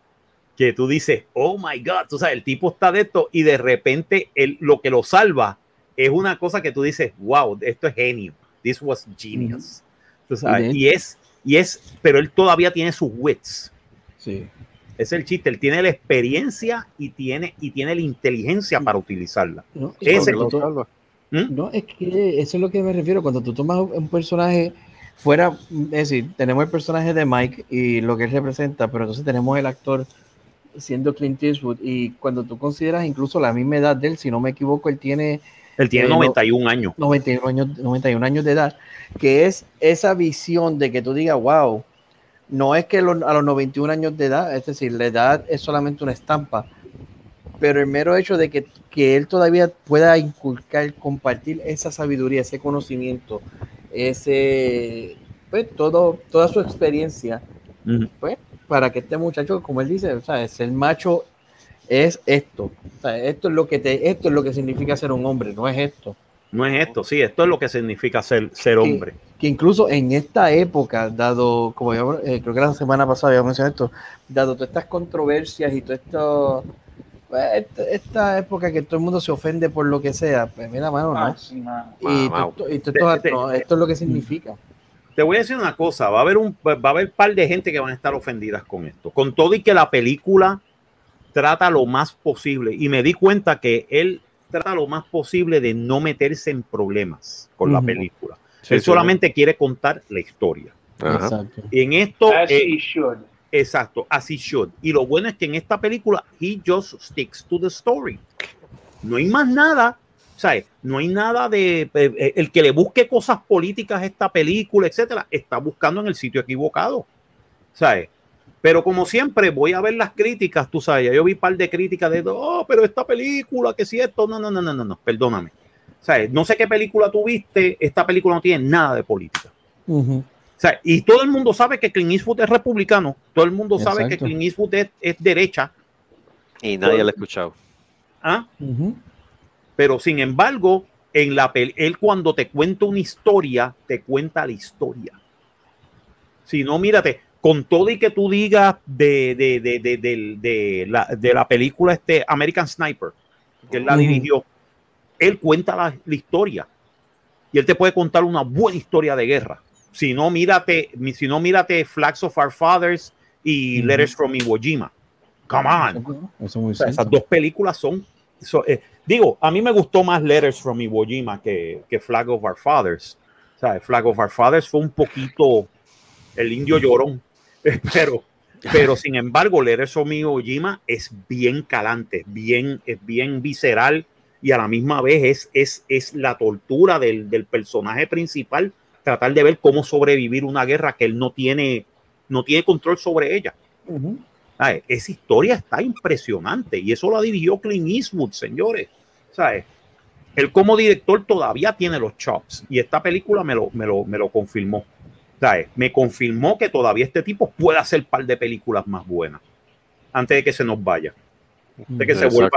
A: que tú dices, oh my God, tú sabes, el tipo está de esto y de repente él, lo que lo salva es una cosa que tú dices, wow, esto es genio, this was genius. Tú sabes, y es, y es, pero él todavía tiene sus wits.
C: Sí.
A: Es el chiste, él tiene la experiencia y tiene, y tiene la inteligencia para utilizarla.
C: No, tú-
D: salva.
A: ¿Mm?
C: No, es que eso es lo que me refiero. Cuando tú tomas un personaje fuera, es decir, tenemos el personaje de Mike y lo que él representa, pero entonces tenemos el actor siendo Clint Eastwood y cuando tú consideras incluso la misma edad de él, si no me equivoco, él tiene
A: Él tiene
C: Eh, no-
A: 91 años.
C: 91 años, 91 años de edad, que es esa visión de que tú digas, wow, no es que lo- a los 91 años de edad, es decir, la edad es solamente una estampa, pero el mero hecho de que, que él todavía pueda inculcar, compartir esa sabiduría, ese conocimiento, ese, pues, todo, toda su experiencia, pues, para que este muchacho, como él dice, o sea, ser macho es esto, esto es lo que te, esto es lo que significa ser un hombre, no es esto.
A: No es esto, sí, esto es lo que significa ser, ser hombre.
C: que incluso en esta época, dado, como yo eh, creo que la semana pasada había mencionado esto, dado todas estas controversias y todo esto, pues, esta, esta época que todo el mundo se ofende por lo que sea, pues mira, mano, ¿no?
B: Ah.
C: Y,
D: Mamau.
C: to- y to- esto, no, esto es lo que significa.
A: Te voy a decir una cosa, va a haber un va a haber par de gente que van a estar ofendidas con esto. Con todo y que la película trata lo más posible y me di cuenta que él trata lo más posible de no meterse en problemas con la película.
D: Sí,
A: él
D: sí,
A: solamente quiere contar la historia.
C: Exacto.
A: Y en esto,
B: As
A: eh,
B: he should.
A: exacto, así should. Y lo bueno es que en esta película, he just sticks to the story. No hay más nada. ¿sabes? No hay nada de. eh, eh, el que le busque cosas políticas a esta película, etcétera, está buscando en el sitio equivocado. ¿Sabes? Pero como siempre, voy a ver las críticas, tú sabes. ya Yo vi un par de críticas de, oh, pero esta película, que si esto, no, no, no, no, no, no, perdóname. ¿Sabes? No sé qué película tú viste, esta película no tiene nada de política. O sea, y todo el mundo sabe que Clint Eastwood es republicano, todo el mundo sabe que. Clint Eastwood es, es derecha,
D: Y nadie lo ha escuchado.
A: ¿ah? Pero sin embargo, en la él cuando te cuenta una historia, te cuenta la historia. Si no, mírate, con todo y que tú digas de, de, de, de, de- de la, de la película este American Sniper, que él la
C: Ujú.
A: dirigió, él cuenta la, la historia. Y él te puede contar una buena historia de guerra. Si no, mírate, si no, mírate Flags of Our Fathers y
C: Ujú.
A: Letters from Iwo Jima. Come on.
C: Eso es muy
A: O sea, esas dos películas son. so- eh, digo, a mí me gustó más Letters from Iwo Jima que, que Flag of Our Fathers. O sea, Flag of Our Fathers fue un poquito el indio llorón. Pero, pero sin embargo, Letters from Iwo Jima es bien calante, es bien, es bien visceral y a la misma vez es, es, es la tortura del, del personaje principal, tratar de ver cómo sobrevivir una guerra que él no tiene, no tiene control sobre ella. ¿Sabes? Esa historia está impresionante y eso la dirigió Clint Eastwood, señores. ¿Sabes? Él como director todavía tiene los chops y esta película me lo, me lo, me lo confirmó. ¿Sabes? Me confirmó que todavía este tipo puede hacer un par de películas más buenas antes de que se nos vaya, antes de que, se vuelva,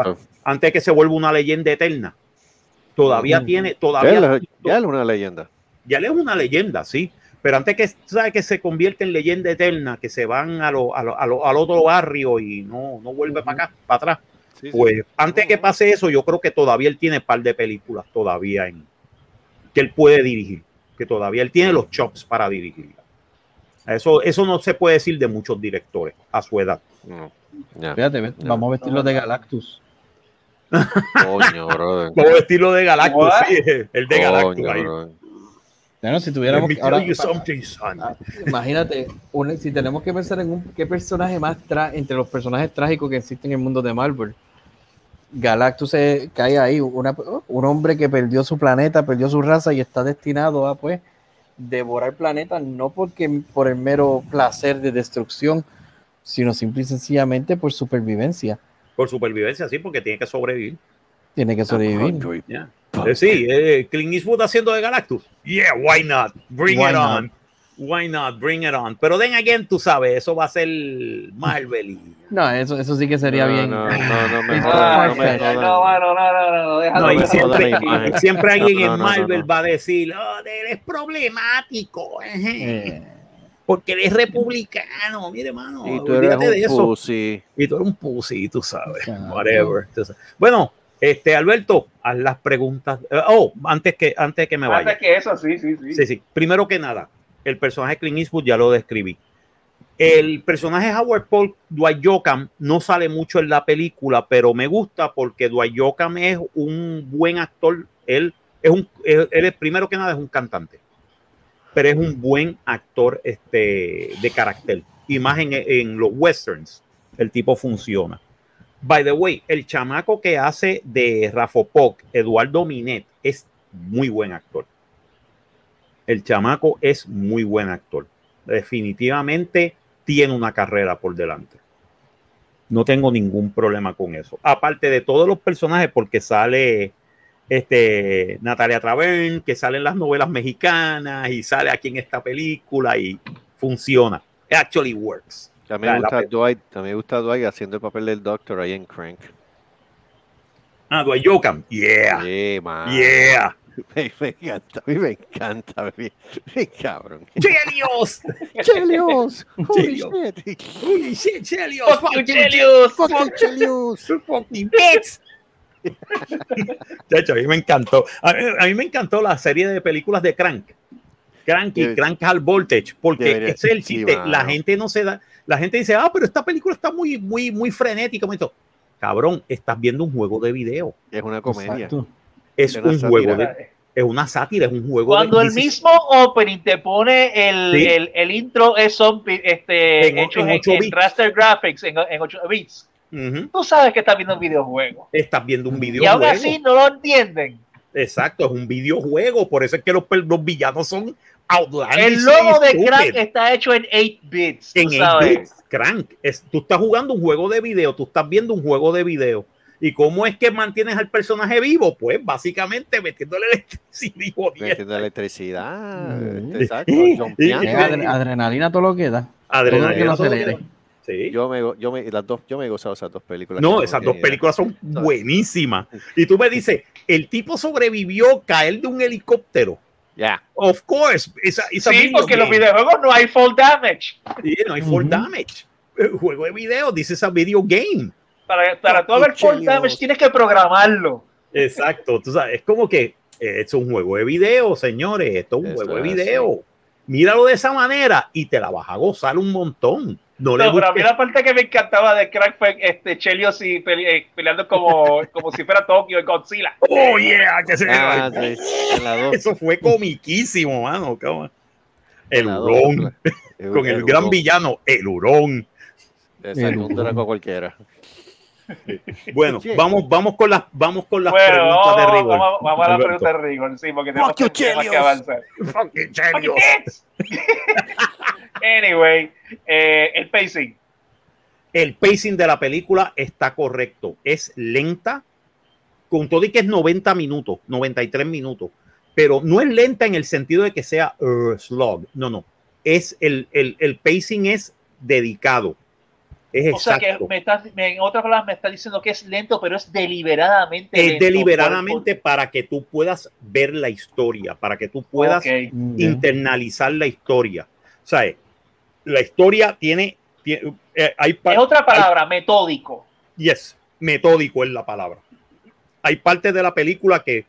A: antes de que se vuelva una leyenda eterna. Todavía tiene, todavía
D: ya es una leyenda.
A: ya es una leyenda, sí. Pero antes que, ¿sabe? que se convierte en leyenda eterna, que se van a lo, a lo- a lo- al otro barrio y no, no vuelve para acá, para atrás.
D: Sí, sí.
A: Pues antes que pase eso, yo creo que todavía él tiene un par de películas todavía en que él puede dirigir, que todavía él tiene los chops para dirigir. Eso, eso no se puede decir de muchos directores a su edad.
D: No. Ya.
C: Fíjate, ve- vamos a vestirlo de Galactus.
D: Coño, brother.
A: Como estilo de Galactus, sí, el de Galactus. Ahí.
C: Bueno, si tuviéramos ahora. Ah, Imagínate, un- si tenemos que pensar en un, qué personaje más tra entre los personajes trágicos que existen en el mundo de Marvel. Galactus se cae ahí, una- un hombre que perdió su planeta, perdió su raza y está destinado a pues devorar planetas, no porque por el mero placer de destrucción, sino simple y sencillamente por supervivencia.
A: Por supervivencia, sí, porque tiene que sobrevivir.
C: Tiene que sobrevivir.
A: Yeah. Eh, sí, eh, Clint Eastwood haciendo de Galactus. Yeah, why not? Bring
C: Why
A: it
C: not?
A: Why not? Bring it on. Pero then again, tú sabes, eso va a ser Marvel. Y...
C: No, eso, eso sí que sería
D: No,
C: bien.
D: No, no, no me
C: It's
D: jodan, no me jodan.
B: No, no, no, no, no, déjalo.
A: No, y siempre,
D: imagen.
A: siempre alguien
D: No, no,
A: en
D: no,
A: Marvel
D: no.
A: va a decir, oh, él es problemático,
C: Eh,
A: porque él es republicano. Mire, mano,
D: Y tú eres
A: olvídate de
D: un
A: eso.
D: pussy.
A: Y tú eres un pussy, tú sabes.
C: Claro.
A: Whatever. tú sabes. Bueno, este, Alberto, haz las preguntas. Eh, Oh, antes que, antes que me vaya.
B: Antes que eso, sí, sí, sí.
A: Sí, sí. Primero que nada, el personaje Clint Eastwood ya lo describí. El personaje Howard Paul Dwight Yoakam no sale mucho en la película, pero me gusta porque Dwight Yoakam es un buen actor. Él es un, él, primero que nada es un cantante, pero es un buen actor este, de carácter. Y más en, los westerns, el tipo funciona. By the way, el chamaco que hace de Rafa Poc, Eduardo Minet, es muy buen actor. El chamaco es muy buen actor. Definitivamente tiene una carrera por delante. No tengo ningún problema con eso. Aparte de todos los personajes, porque sale este, Natalia Travern, que sale en las novelas mexicanas y sale aquí en esta película y funciona. It actually works.
D: También me gusta Dwight, también me gusta Dwight haciendo el papel del Doctor ahí en Crank.
A: Ah, Dwight Yoakam. Yeah.
D: Yeah, man.
A: Yeah.
D: Me, me encanta, a mí me encanta, me cabrón.
A: Chelios.
D: Chelios, holy shit.
A: Holy shit, Chelios.
B: Fuck you, Chelios.
D: Fuck you, Chelios.
A: fucking bitch. De hecho, a mí me encantó. A mí, a mí me encantó la serie de películas de Crank. Crank y Crank High Voltage, porque
D: Debería-
A: es el chiste.
D: mano.
A: la gente no se da, la gente dice, ah, pero esta película está muy, muy, muy frenética. muy esto". Cabrón, estás viendo un juego de video.
D: Es una comedia.
C: exacto.
A: Es un
D: sátira.
A: juego de, es una sátira, es un juego
B: Cuando
A: de
B: el mismo opening te pone el,
A: Sí.
B: el, el intro es zombie, este,
A: En
B: hecho
A: en
B: en,
A: ocho
B: en
A: bits.
B: raster graphics, en, en 8 bits.
A: Ujú.
B: Tú sabes que estás viendo un videojuego.
A: Estás viendo un
B: Y aún
A: videojuego.
B: así no lo entienden.
A: Exacto, es un videojuego. Por eso es que los, los villanos son outlandish.
B: El logo de. Crank está hecho en 8 bits.
A: en
B: tú
A: 8
B: sabes.
A: bits, Crank. Es, tú estás jugando un juego de video, tú estás viendo un juego de video. ¿Y cómo es que mantienes al personaje vivo? Pues básicamente metiéndole electricidad.
D: Metiendo electricidad.
C: Mm.
D: Exacto.
C: Adre- adrenalina todo lo que da.
A: Adrenalina,
C: Todo lo que
A: Sí.
D: Yo me, yo me, las dos, yo me he gozado esas dos películas.
A: No, esas dos películas son buenísimas. Y tú me dices, el tipo sobrevivió caer de un helicóptero.
D: Ya.
A: Of course.
B: Sí, porque en los videojuegos no hay fall damage.
A: Sí, no hay full
C: Ujú.
A: damage. El juego de video, dice esa video game.
B: Para, para tú haber fall
D: Chelios.
B: damage tienes que programarlo.
A: Exacto, tú sabes, es como que eh, es un juego de video, señores, esto es un
D: Eso
A: juego de video. Míralo de esa manera y te la vas a gozar un montón. No le
B: No, pero a mí la parte que me encantaba de Crank fue este Chelios y pele- eh, peleando como, como si fuera Tokio y Godzilla.
A: Oh, yeah, que se
D: Ah, sí, en.
A: Eso fue comiquísimo, mano. El
D: en
A: hurón, con el,
D: el
A: gran
D: hurón.
A: villano, el hurón.
D: Exacto,
C: El
D: un
C: hurón.
D: draco cualquiera.
A: Bueno,
D: Sí.
A: vamos, vamos con las, vamos con las
B: Bueno,
A: preguntas de rigor.
B: vamos, vamos a la pregunta de rigor, sí, porque tenemos
D: Fuck
B: que, tenemos que
D: Chelios.
B: avanzar.
A: Fucking
B: Fucking
A: Chelios.
B: hits. anyway, eh, el pacing.
A: El pacing de la película está correcto. Es lenta, con todo y que es 90 minutos, 93 minutos, pero no es lenta en el sentido de que sea uh, slog. No, no. Es el, el, el pacing es dedicado. Es
B: O sea
A: exacto.
B: que me está, me- en otras palabras me está diciendo que es lento, pero es deliberadamente
A: es
B: lento.
A: deliberadamente para que tú puedas ver la historia, para que tú puedas
B: Ok.
C: Mm,
A: internalizar la historia. O sea, la historia tiene, tiene- eh, hay
B: Es otra palabra, metódico.
A: Yes, metódico es la palabra. Hay partes de la película que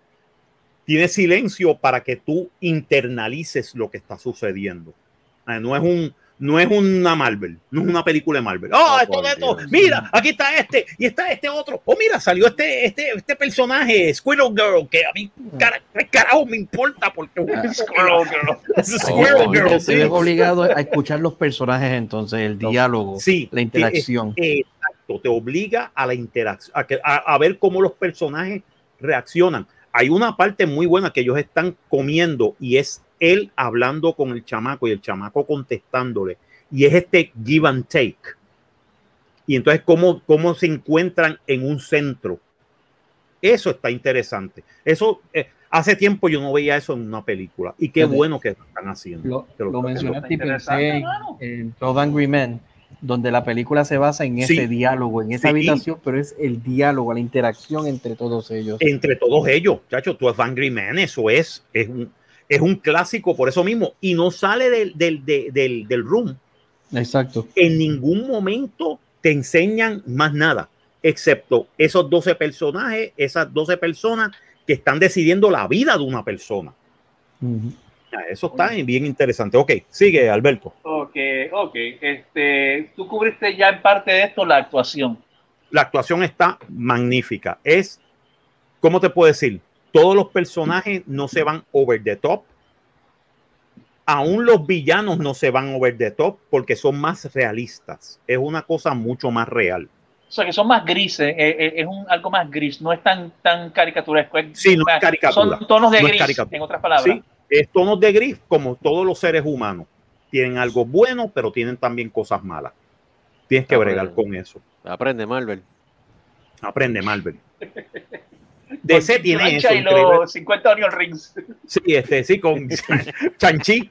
A: tiene silencio para que tú internalices lo que está sucediendo. No es un no es una Marvel, no es una película de Marvel. Oh,
D: Oh,
A: esto de esto.
D: Dios.
A: Mira, aquí está este y está este otro. Oh, mira, salió este este este personaje Squirrel Girl que a mí cara, ¿qué carajo me importa porque
B: Squirrel Girl.
A: es Squirrel
C: Oh,
A: Girl.
C: te
A: sí.
C: ves obligado a escuchar los personajes entonces, el diálogo,
A: Sí,
C: la interacción.
A: eh, Exacto, te obliga a la interacción, a, que- a- a ver cómo los personajes reaccionan. Hay una parte muy buena que ellos están comiendo y es él hablando con el chamaco y el chamaco contestándole. Y es este give and take. Y entonces, ¿cómo, cómo se encuentran en un centro? Eso está interesante. Eso, eh, hace tiempo yo no veía eso en una película. Y qué bueno que están haciendo.
C: Lo,
A: Que lo
C: lo mencionaste y pensé en, en 12 Angry Men, donde la película se basa en
A: Sí.
C: ese diálogo, en esa
A: Sí.
C: habitación, pero es el diálogo, la interacción entre todos ellos.
A: Entre todos ellos, chacho, tú es Angry Man, eso es, es un, es un clásico por eso mismo. Y no sale del, del, de- del, del room.
C: Exacto.
A: En ningún momento te enseñan más nada, excepto esos 12 personajes, esas 12 personas que están decidiendo la vida de una persona.
C: Ujú.
A: Ya, Eso está bien interesante. Ok, sigue, Alberto.
B: Ok, ok. Este, tú cubriste ya en parte de esto la actuación.
A: La actuación está magnífica. Es, ¿cómo te puedo decir? Todos los personajes no se van over the top. Aún los villanos no se van over the top porque son más realistas. Es una cosa mucho más real.
B: O sea, que son más grises, eh, eh, es un, algo más gris, no es tan, tan caricaturesco. es-
A: Sí, no es caricatura,
B: Son tonos de
A: no
B: gris,
A: caricatura.
B: en otras palabras.
A: Sí, es tonos de gris como todos los seres humanos. Tienen algo bueno, pero tienen también cosas malas. Tienes que
D: Ah,
A: bregar con eso.
D: Aprende, Marvel.
A: Aprende Marvel. DC
B: Con
A: tiene eso.
B: y
A: increíble.
B: los 50 onion rings.
A: Sí, este, sí, con Chanchi.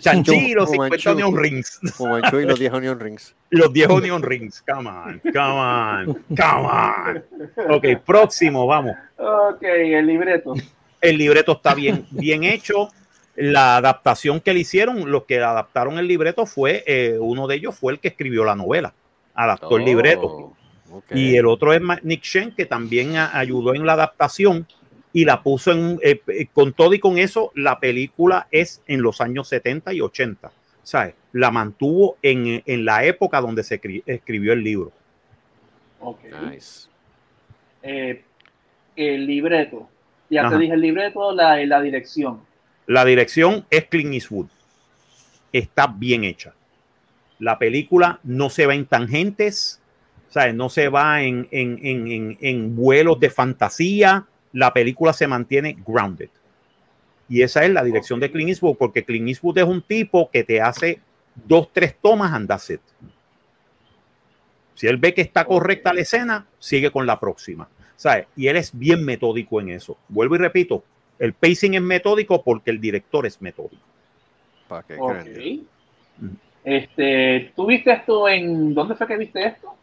A: Chanchi y los
D: Fu
A: 50
D: Manchu.
A: onion rings.
D: Como Manchu y los 10 Onion Rings.
A: Y los 10 onion rings. Come on, come on, come on. Ok, próximo, vamos.
B: Ok, el libreto.
A: El libreto está bien, bien hecho. La adaptación que le hicieron, los que adaptaron el libreto fue, eh, uno de ellos fue el que escribió la novela. Adaptó el libreto. Y el otro es Nick Shen, que también a- ayudó en la adaptación y la puso en, eh, eh, con todo y con eso, la película es en los años 70 y 80. ¿Sabes? La mantuvo en, en la época donde se escri- escribió el libro.
B: Ok.
D: Nice.
B: Eh, el libreto. Ya
A: Ajá.
B: te dije el libreto, la, la dirección.
A: La dirección es Clint Eastwood. Está bien hecha. La película no se va en tangentes, ¿sabes? no se va en, en, en, en, en vuelos de fantasía. La película se mantiene grounded. Y esa es la dirección de Clint Eastwood, porque Clint Eastwood es un tipo que te hace dos, tres tomas and that's it. Si él ve que está correcta la escena, sigue con la próxima. ¿sabes? Y él es bien metódico en eso. Vuelvo y repito, el pacing es metódico porque el director es metódico.
D: Pa' que
B: Ok.
D: crean.
B: Este, ¿Tú viste esto en. ¿Dónde fue que viste esto?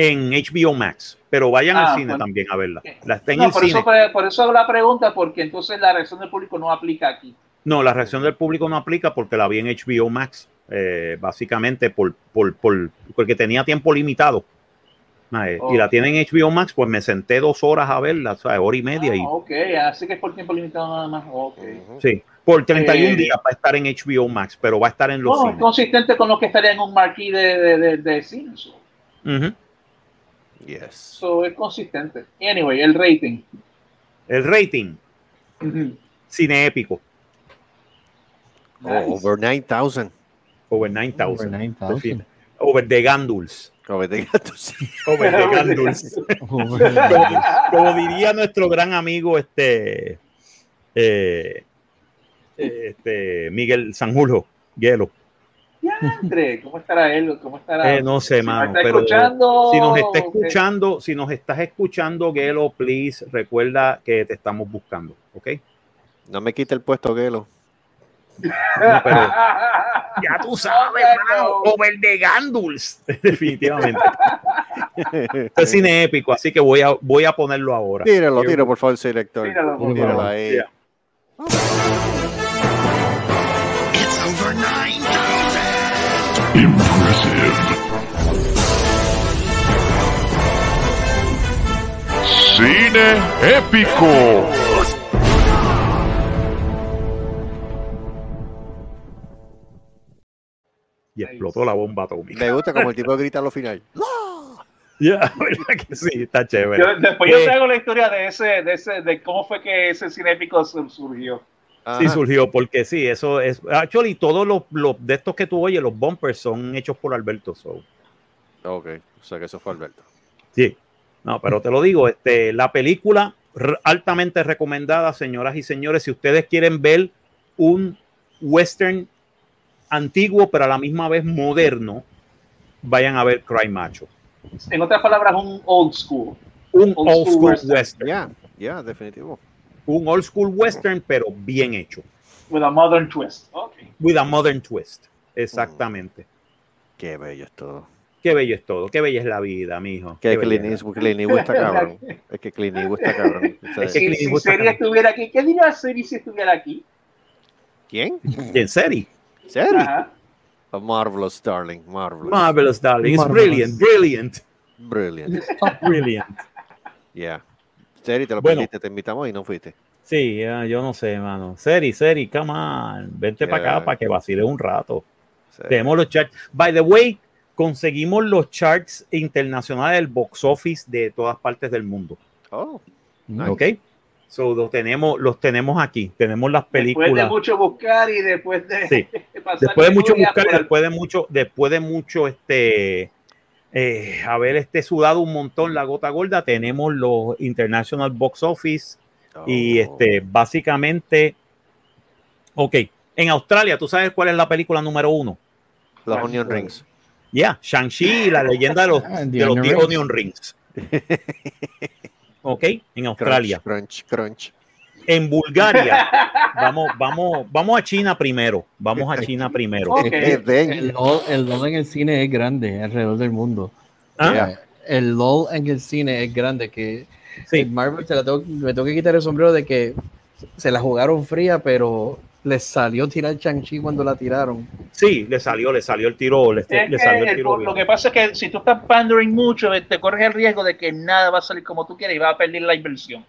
A: En HBO Max, pero vayan
B: Ah,
A: al cine
B: bueno.
A: también a verla. La está en
B: No,
A: el
B: por,
A: cine.
B: eso, por eso hago la pregunta, porque entonces la reacción del público no aplica aquí.
A: No, la reacción del público no aplica porque la vi en HBO Max, eh, básicamente por, por, por- porque tenía tiempo limitado. Eh, Y la tienen en HBO Max, pues me senté dos horas a verla, ¿sabes? hora y media. y
B: Ah, ok, así que es por tiempo limitado nada más. Ok.
D: Ujú.
A: Sí, por 31
B: Eh,
A: días va a estar en HBO Max, pero va a estar en los
B: No, es
A: cines.
B: consistente con lo que estaría en un marquee de, de, de, de cine. so.
A: Ujú.
D: Yes.
B: So, es consistente. Anyway, el rating.
A: El rating, cine épico,
D: Oh,
B: Nice.
D: over 9000.
A: over 9000.
C: Over 9000.
A: Over the Ganduls.
D: Over the gatos.
A: Over the Ganduls. Como diría nuestro gran amigo este, eh, este Miguel Sanjurjo, Hielo.
B: Diantre, ¿Cómo estará él? ¿Cómo estará?
A: Eh, no sé,
B: Si nos
A: mano,
B: está
A: pero
B: escuchando,
A: si nos está escuchando, si nos estás escuchando, Gelo, please, recuerda que te estamos buscando, ¿ok?
D: No me quite el puesto, Gelo.
A: No, pero ya tú sabes,
B: No,
A: mano,
B: no.
A: over the Ganduls, definitivamente. Este es cine épico, así que voy a, voy a ponerlo ahora.
D: Tíralo, tíralo, por favor, selector.
B: Tíralo, por
D: Tíralo
C: favor.
D: ahí.
A: Ya.
F: Cine épico.
A: Y explotó la bomba atómica.
D: Me gusta como el tipo grita al final.
A: Ya, ¿verdad que sí, está chévere.
B: Yo- después yo
A: Eh,
B: te hago la historia de ese, de ese, de cómo fue que ese cinépico sur- surgió.
D: Ajá.
A: Sí, surgió, porque sí, eso es. Actually, todos los, los de estos que tú oyes, los bumpers, son hechos por Alberto So.
D: Ok, o sea que eso fue Alberto.
A: Sí. No, pero te lo digo, este, la película altamente recomendada, señoras y señores, si ustedes quieren ver un western antiguo, pero a la misma vez moderno, vayan a ver Cry Macho.
B: En otras palabras, un old school.
A: Un
B: Old
A: old
B: school
A: school
B: western.
A: western.
D: Ya, ya, definitivo.
A: Un old school western, pero bien hecho.
B: With a modern twist. Okay.
A: With a modern twist. Exactamente.
D: Qué bello es todo.
A: Qué bello es todo. Qué bella es la vida, mijo.
D: Que
A: Qué
D: Clint. Eastwood, está cabrón. Es que Clint Eastwood está cabrón.
A: Es que
B: Si,
A: Clint
B: si
A: Eastwood está
B: Seri
A: cabrón.
B: estuviera aquí, ¿qué diría Seri si estuviera aquí?
D: ¿Quién?
A: ¿En serio?
D: ¿Serio?
B: Ajá.
D: A marvelous, darling. Marvelous.
A: Marvelous, darling. It's
C: Marvelous.
A: brilliant, brilliant,
D: Brilliant.
A: brilliant.
D: Yeah. Seri, te lo
A: Bueno.
D: perdiste, te invitamos y no fuiste.
A: Sí, yo no sé, mano. Seri, Seri, come on. Vente para acá para que vacile un rato.
D: Seri.
A: Tenemos los charts. By the way, conseguimos los charts internacionales del box office de todas partes del mundo.
D: Oh, Nice.
A: ¿Ok? So, los tenemos, los tenemos aquí. Tenemos las
B: Después de
A: películas.
B: mucho buscar y después de
A: Sí.
B: pasar
A: Después de mucho buscar, después de mucho, después de mucho este eh, haber este sudado un montón la gota gorda, tenemos los International Box Office y
D: oh.
A: este básicamente, ok, en Australia, ¿tú sabes cuál es la película número uno?
D: Los Onion Rings.
A: Ya, Shang-Chi y la leyenda de los,
C: Ah,
A: de los
C: Onion Rings.
A: Onion Rings. Ok, en Australia.
D: Crunch, crunch, crunch.
A: En Bulgaria, vamos, vamos, vamos a China primero. Vamos a China primero.
C: El LOL, el LOL en el cine es grande alrededor del mundo.
A: Ah,
C: El LOL en el cine es grande. Que
A: Sí.
C: el Marvel se la tengo- me tengo que quitar el sombrero de que se la jugaron fría, pero les salió tirar Shang-Chi cuando la tiraron.
A: Sí, le salió, le salió el tiro, le, salió el
B: el-
A: tiro.
B: lo que pasa es que si tú estás pandering mucho, eh, te corres el riesgo de que nada va a salir como tú quieres y vas a perder la inversión.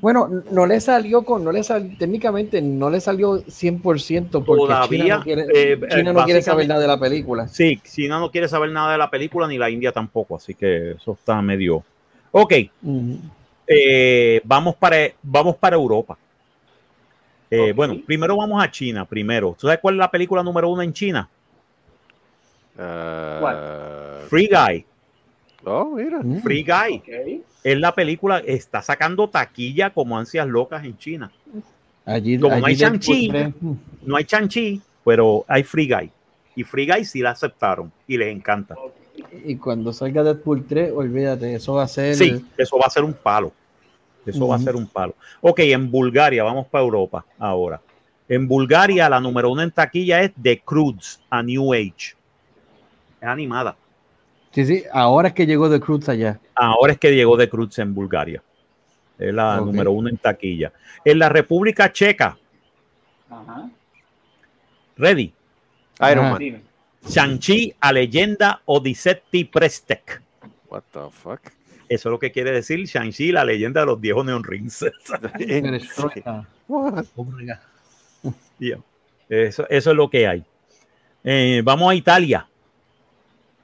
C: Bueno, no le salió con, no le salió, técnicamente no le salió 100% porque
A: Todavía,
C: China no quiere,
A: eh,
C: China
A: eh,
C: no quiere saber nada de la película.
A: Sí, China no quiere saber nada de la película ni la India tampoco, así que eso está medio. Ok, eh, vamos, para, vamos para Europa. Eh. Bueno, primero vamos a China, primero. ¿Tú sabes cuál es la película número uno en China?
D: Uh,
A: Free Guy.
D: Oh, mira.
C: Mm.
A: Free Guy. Es la película, está sacando taquilla como ansias locas en China.
C: Allí,
A: Como no hay
C: allí Deadpool
A: Shang-Chi.
C: 3, mm.
A: No hay Chanchi, pero hay Free Guy. Y Free Guy sí la aceptaron y les encanta.
C: Y cuando salga Deadpool 3, olvídate, eso va a ser.
A: Sí, eso va a ser un palo. Eso va a ser un palo. Ok, en Bulgaria, vamos para Europa ahora. En Bulgaria, la número uno en taquilla es The Croods, a New Age. Es animada.
C: Sí, sí, ahora es que llegó The Cruz allá.
A: Ahora es que llegó The Croods en Bulgaria. Es la número uno en taquilla. En la República Checa,
B: Ajá.
A: ready.
D: Iron
C: Ajá.
D: Man.
A: Shang-Chi a leyenda Odisetti Prestek.
D: What the fuck?
A: Eso es lo que quiere decir Shang-Chi, la leyenda de los 10 Neon Rings.
C: Obrigado.
A: Yeah. Eso, eso es lo que hay. Eh, vamos a Italia.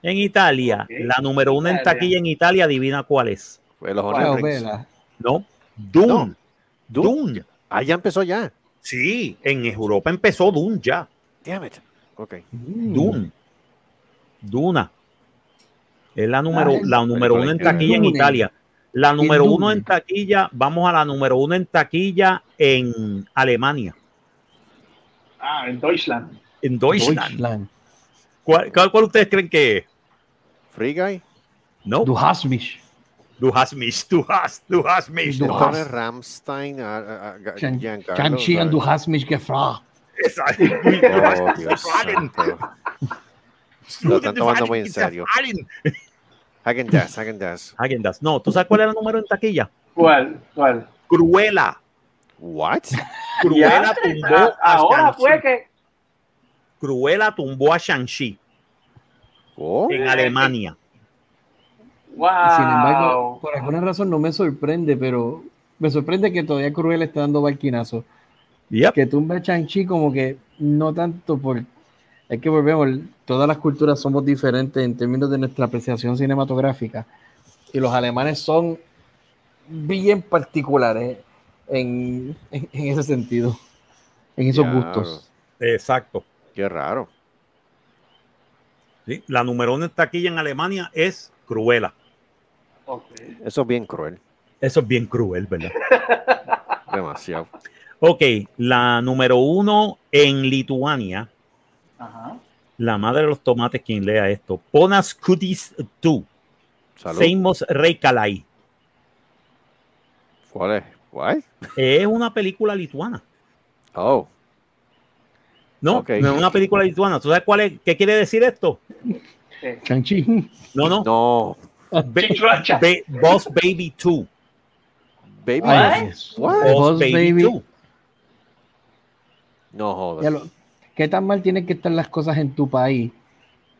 A: En Italia, la número uno en taquilla en Italia, adivina cuál es.
D: Fue los.
A: ¿No? Dune.
D: No.
A: Dune.
D: Ah, ya empezó ya.
A: Sí, en Europa empezó Dune ya.
D: Damn it. Ok.
A: Dune. Duna. Es la número,
C: Ah,
A: la número uno en taquilla en. Italia. La número uno en taquilla, vamos a la número uno en taquilla en Alemania,
B: Ah, en Deutschland.
A: en Deutschland.
C: Deutschland.
A: ¿Cuál, cuál, cuál ustedes creen que es?
D: Free Guy.
A: No,
C: Du hast mich.
A: du hast mich, du hast, du hast mich.
C: Du
A: Du
C: hast-
D: Entonces Ramstein,
C: Shang-Chi and du
D: ¿sabes?
C: hast mich gefragt.
A: hast.
D: Oh, Dios santo. Lo están tomando muy en serio. Hagen Dazs, Hagen Dazs.
A: Häagen Dazs. No, ¿tú sabes cuál es el número en taquilla?
B: ¿Cuál? ¿Cuál?
A: Cruella.
D: What?
A: Cruella
B: Ya,
A: tumbó
B: a- ahora fue que.
A: Cruella tumbó a Shang-Chi
D: Oh,
A: en Alemania.
B: ¡Wow!
C: Sin embargo, por alguna razón no me sorprende, pero me sorprende que todavía Cruel está dando barquinazo.
A: Yep.
C: Que tumba a Shang-Chi como que no tanto por... Es que volvemos, todas las culturas somos diferentes en términos de nuestra apreciación cinematográfica. Y los alemanes son bien particulares en, en- en ese sentido, en esos gustos.
A: Exacto.
D: Qué raro.
A: Sí, La número uno en taquilla en Alemania es Cruella.
B: Ok.
D: Eso es bien cruel.
A: Eso es bien cruel, ¿verdad?
D: Demasiado.
A: Ok, la número uno en Lituania,
B: Ajá.
A: la madre de los tomates, quien lea esto. Ponas Kutis 2,
D: Salud.
A: Seimos Reikalai.
D: ¿Cuál es? ¿Cuál?
A: Es una película lituana.
D: Oh,
A: No,
D: Ok.
A: no es una película lituana. ¿Tú sabes cuál es? ¿Qué quiere decir esto?
C: Chanchi.
A: No, no.
D: no.
A: Ba-
B: Chichuacha.
A: Ba- Boss Baby 2.
D: Baby.
C: Ay?
A: Boss,
C: Boss
A: Baby,
C: Baby.
A: 2.
D: No jodas.
C: Lo- ¿Qué tan mal tienen que estar las cosas en tu país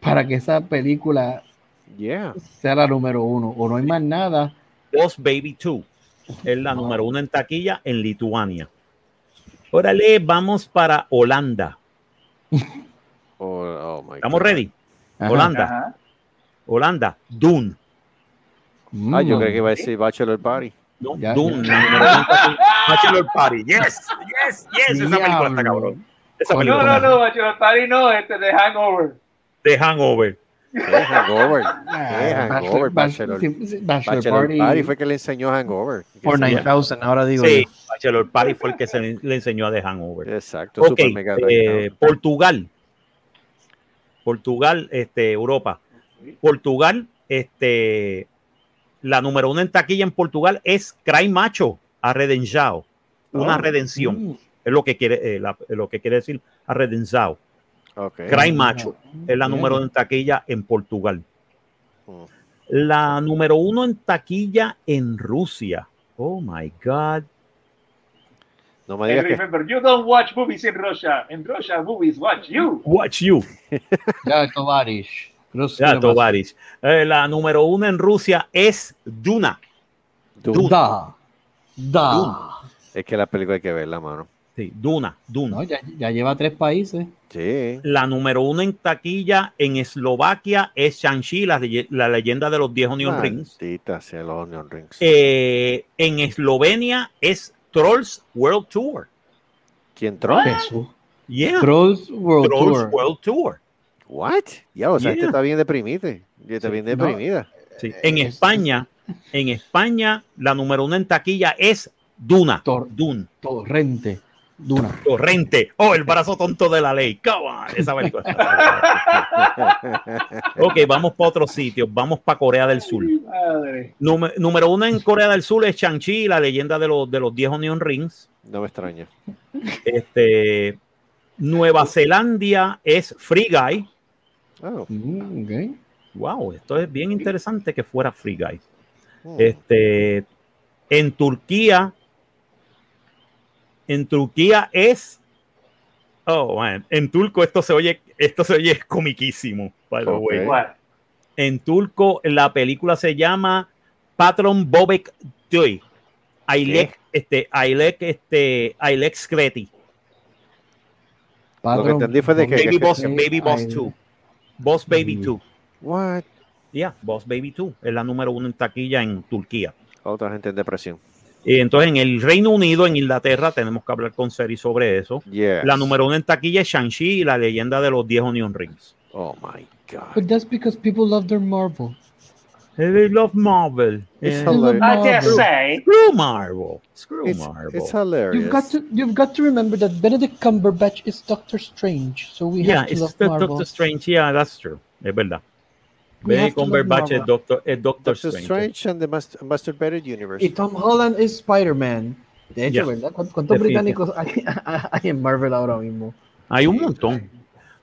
C: para que esa película
D: Yeah.
C: sea la número uno? O no hay más nada.
A: Boss Baby 2. Es la número uno en taquilla en Lituania. Órale, vamos para Holanda.
D: Oh, oh my
A: ¿Estamos
D: God.
A: ready?
C: Ajá.
A: Holanda.
B: Ajá.
A: Holanda. Dune.
D: Ah, yo
C: Mm.
D: creo que iba a decir Bachelor Party.
A: No,
C: Ya.
A: Dune. taquilla. Bachelor Party. Yes, yes, yes. Esa película está cabrón. Esa
C: Coño,
B: No,
A: película
B: no, no, Bachelor Party no, este de Hangover.
A: de Hangover.
D: ¿Qué hangover?
C: Ah,
D: ¿Qué hangover? Bachelor,
C: sí, Bachelor
D: Bachelor
C: Party,
D: Party fue que le enseñó hangover.
C: por
D: Que se-
C: 9000, ahora digo
A: Sí,
C: yo.
A: Bachelor Party fue el que se le, enseñó a The Hangover.
D: Exacto,
A: Ok,
D: super mega
A: eh, Portugal. Portugal, este, Europa. Portugal, este, la número uno en taquilla en Portugal es Cry Macho, a Redenjao. Una
B: Oh.
A: redención.
C: Mm.
A: Es lo que quiere, eh, la- lo que quiere decir a Redenjao.
D: Ok.
A: Cry Macho es la número uno en taquilla en Portugal.
D: Mm.
A: La número uno en taquilla en Rusia. Oh my God.
D: No me
B: And
D: digas que
B: remember, you don't watch movies in Russia. In Russia, movies watch you.
A: Watch you.
C: Ya, Tovarish.
A: Ya. Tovarich. Eh, la número uno en Rusia es Duna.
D: Dune.
C: Da. Da.
D: Es que la película hay que verla, mano.
A: Sí, Duna, Duna.
C: No, ya, ya lleva tres países.
D: Sí.
A: La número uno en taquilla en Eslovaquia es Shang-Chi, la, leye- la leyenda de los 10 Onion Rings.
D: Maldita sea los Onion Rings.
A: Eh, en Eslovenia es Trolls World Tour.
D: ¿Quién troll?
C: Jesús.
A: Yeah,
C: Trolls World
A: Trolls
C: Tour.
A: World Tour.
D: What? Ya, o sea,
A: Yeah.
D: este está bien deprimida. Está
A: Sí.
D: bien
C: No.
D: deprimida.
A: Sí. En
C: Es-
A: España, en España, la número uno en taquilla es Duna.
C: Tor-
A: Dune.
C: Torrente. Duna.
A: Torrente. Oh, el brazo tonto de la ley. Come on, esa película. ok, vamos para otro sitio. Vamos para Corea del Sur. Número, número uno en Corea del Sur es Shang-Chi, la leyenda de los, de los 10 Onion Rings.
D: No me extraña.
A: Este, Nueva Zelanda es Free Guy.
D: Oh,
C: Mm.
A: Wow, esto es bien interesante que fuera Free Guy.
D: hmm.
A: Este, en Turquía, en Turquía es, oh, man, en turco esto se oye, esto se oye comiquísimo, by the
D: Ok.
A: way. En turco la película se llama Patron Bobek Toy. Ailek, este, Ailek, este, Ailek Skreti.
D: Lo que entendí fue de que-
A: Baby Boss, Baby Boss
C: ay,
A: 2. Boss Baby
C: Mm.
A: 2.
D: What?
A: Yeah, Boss Baby 2. Es la número uno en taquilla en Turquía.
D: Otra gente en depresión.
A: Y entonces en el Reino Unido, en Inglaterra, tenemos que hablar con Seri sobre eso.
D: Yeah.
A: La número uno en taquilla es Shang-Chi y la leyenda de los 10 Onion Rings.
D: Oh my God.
C: But that's because people love their Marvel.
A: They love Marvel.
D: It's
A: Eh,
D: hilarious.
B: I dare say.
A: Screw Marvel. Screw
D: It's,
A: Marvel.
D: it's hilarious.
C: You've got to you've got to remember that Benedict Cumberbatch is Doctor Strange, so we
A: yeah,
C: have to
A: it's
C: love
A: the
C: Marvel.
A: Doctor Strange. Yeah, that's true. Es verdad. Benedict Cumberbatch es. Doctor, es Doctor,
D: Doctor
A: Strange.
D: Strange and the Mas- Masturbated Universe.
C: Y Tom Holland es Spider-Man. De hecho,
A: Ya.
C: ¿verdad? ¿Cuántos, británicos hay, hay en Marvel ahora mismo?
A: Hay un montón.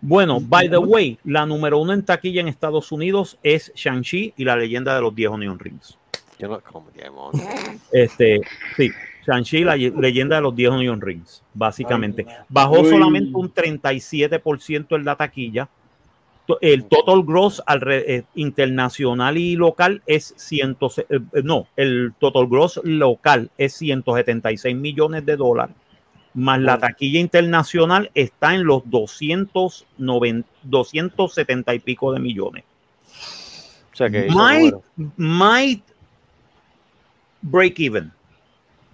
A: Bueno, by the way, la número uno en taquilla en Estados Unidos es Shang-Chi y la leyenda de los 10 Onion Rings.
D: Yo no, como.
A: Este, sí, Shang-Chi, la ye- leyenda de los 10 Onion Rings, básicamente. Bajó solamente un 37% en la taquilla. El total gross alre- eh, internacional y local es 100, eh, no, el total gross local es 176 millones de dólares, más la taquilla internacional está en los 290, 270 y pico de millones.
D: O sea que
A: Might, might break even.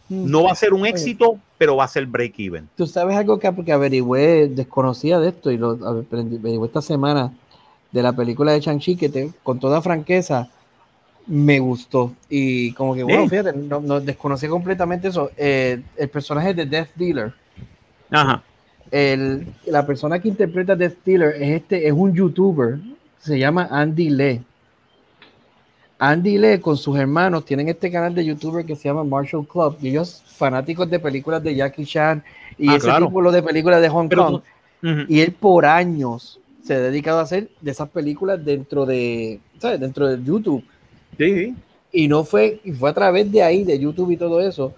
A: No va a ser un éxito, pero va a ser break even.
C: Tú sabes algo que porque averigüé, desconocía de esto y lo averigüé esta semana de la película de Shang-Chi, que te, con toda franqueza, me gustó. Y como que, bueno,
A: Sí.
C: fíjate, no, no desconocí completamente eso. Eh, el personaje de Death Dealer,
A: Ajá.
C: el, la persona que interpreta Death Dealer es, este, es un youtuber, se llama Andy Lee. Andy Lee con sus hermanos tienen este canal de youtuber que se llama Marshall Club y ellos fanáticos de películas de Jackie Chan y
A: Ah,
C: ese
A: claro.
C: tipo de películas de Hong
A: Pero
C: Kong. Y él por años se ha dedicado a hacer de esas películas dentro de, ¿sabes? Dentro de YouTube.
A: Sí, sí.
C: Y no fue, y fue a través de ahí, de YouTube y todo eso,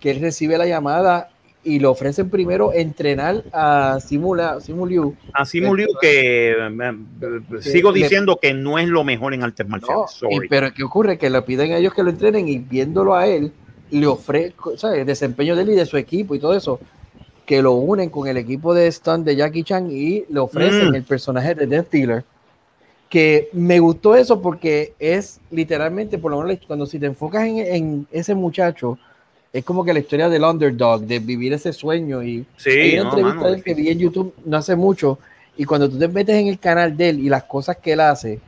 C: que él recibe la llamada y le ofrecen primero entrenar a Simula, Simuliu.
A: Así murió que eh, eh, sigo
C: le-
A: diciendo que no es lo mejor en artes
C: No,
A: marciales.
C: y-
A: sorry.
C: pero ¿qué ocurre? Que le piden a ellos que lo entrenen y viéndolo a él, le ofrezco, ¿sabes? El desempeño de él y de su equipo y todo eso, que lo unen con el equipo de stunt de Jackie Chan y le ofrecen
A: Mm.
C: el personaje de Death Dealer. Que me gustó eso porque es literalmente, por lo menos cuando si te enfocas en, en ese muchacho, es como que la historia del underdog, de vivir ese sueño y
A: Sí,
C: hay una
A: no,
C: entrevista
A: mano,
C: que vi en YouTube no hace mucho y cuando tú te metes en el canal de él y las cosas que él hace,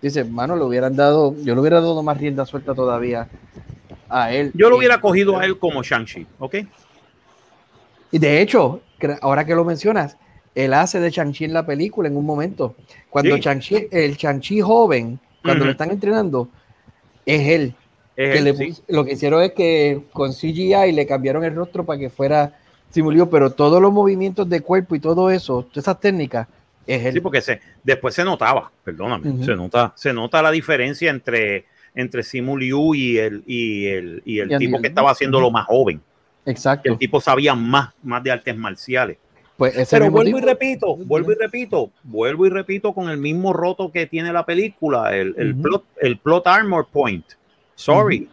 C: dices, mano, le hubieran dado, yo le hubiera dado más rienda suelta todavía a él.
A: Yo lo hubiera cogido a él como Shang-Chi, ¿ok?
C: Y de hecho, ahora que lo mencionas, él hace de Shang-Chi en la película en un momento. Cuando
A: Sí.
C: Shang-Chi, el Shang-Chi joven, cuando lo están entrenando, es él.
A: Es
C: que
A: él,
C: le
A: sí.
C: pus- Lo que hicieron es que con CGI le cambiaron el rostro para que fuera Simulio, pero todos los movimientos de cuerpo y todo eso, todas esas técnicas, es él.
A: Sí, porque se, después se notaba, perdóname, se nota, se nota la diferencia entre, entre Simu Liu y el, y el, y el
C: Y
A: tipo que estaba haciendo lo más joven. Que
C: Exacto.
A: el tipo sabía más, más de artes marciales.
C: Pues ese
A: Pero
C: mismo
A: vuelvo y
C: tipo-
A: repito, vuelvo y repito, vuelvo y repito con el mismo roto que tiene la película, el, el
C: Ujú.
A: plot, el plot armor point. Sorry.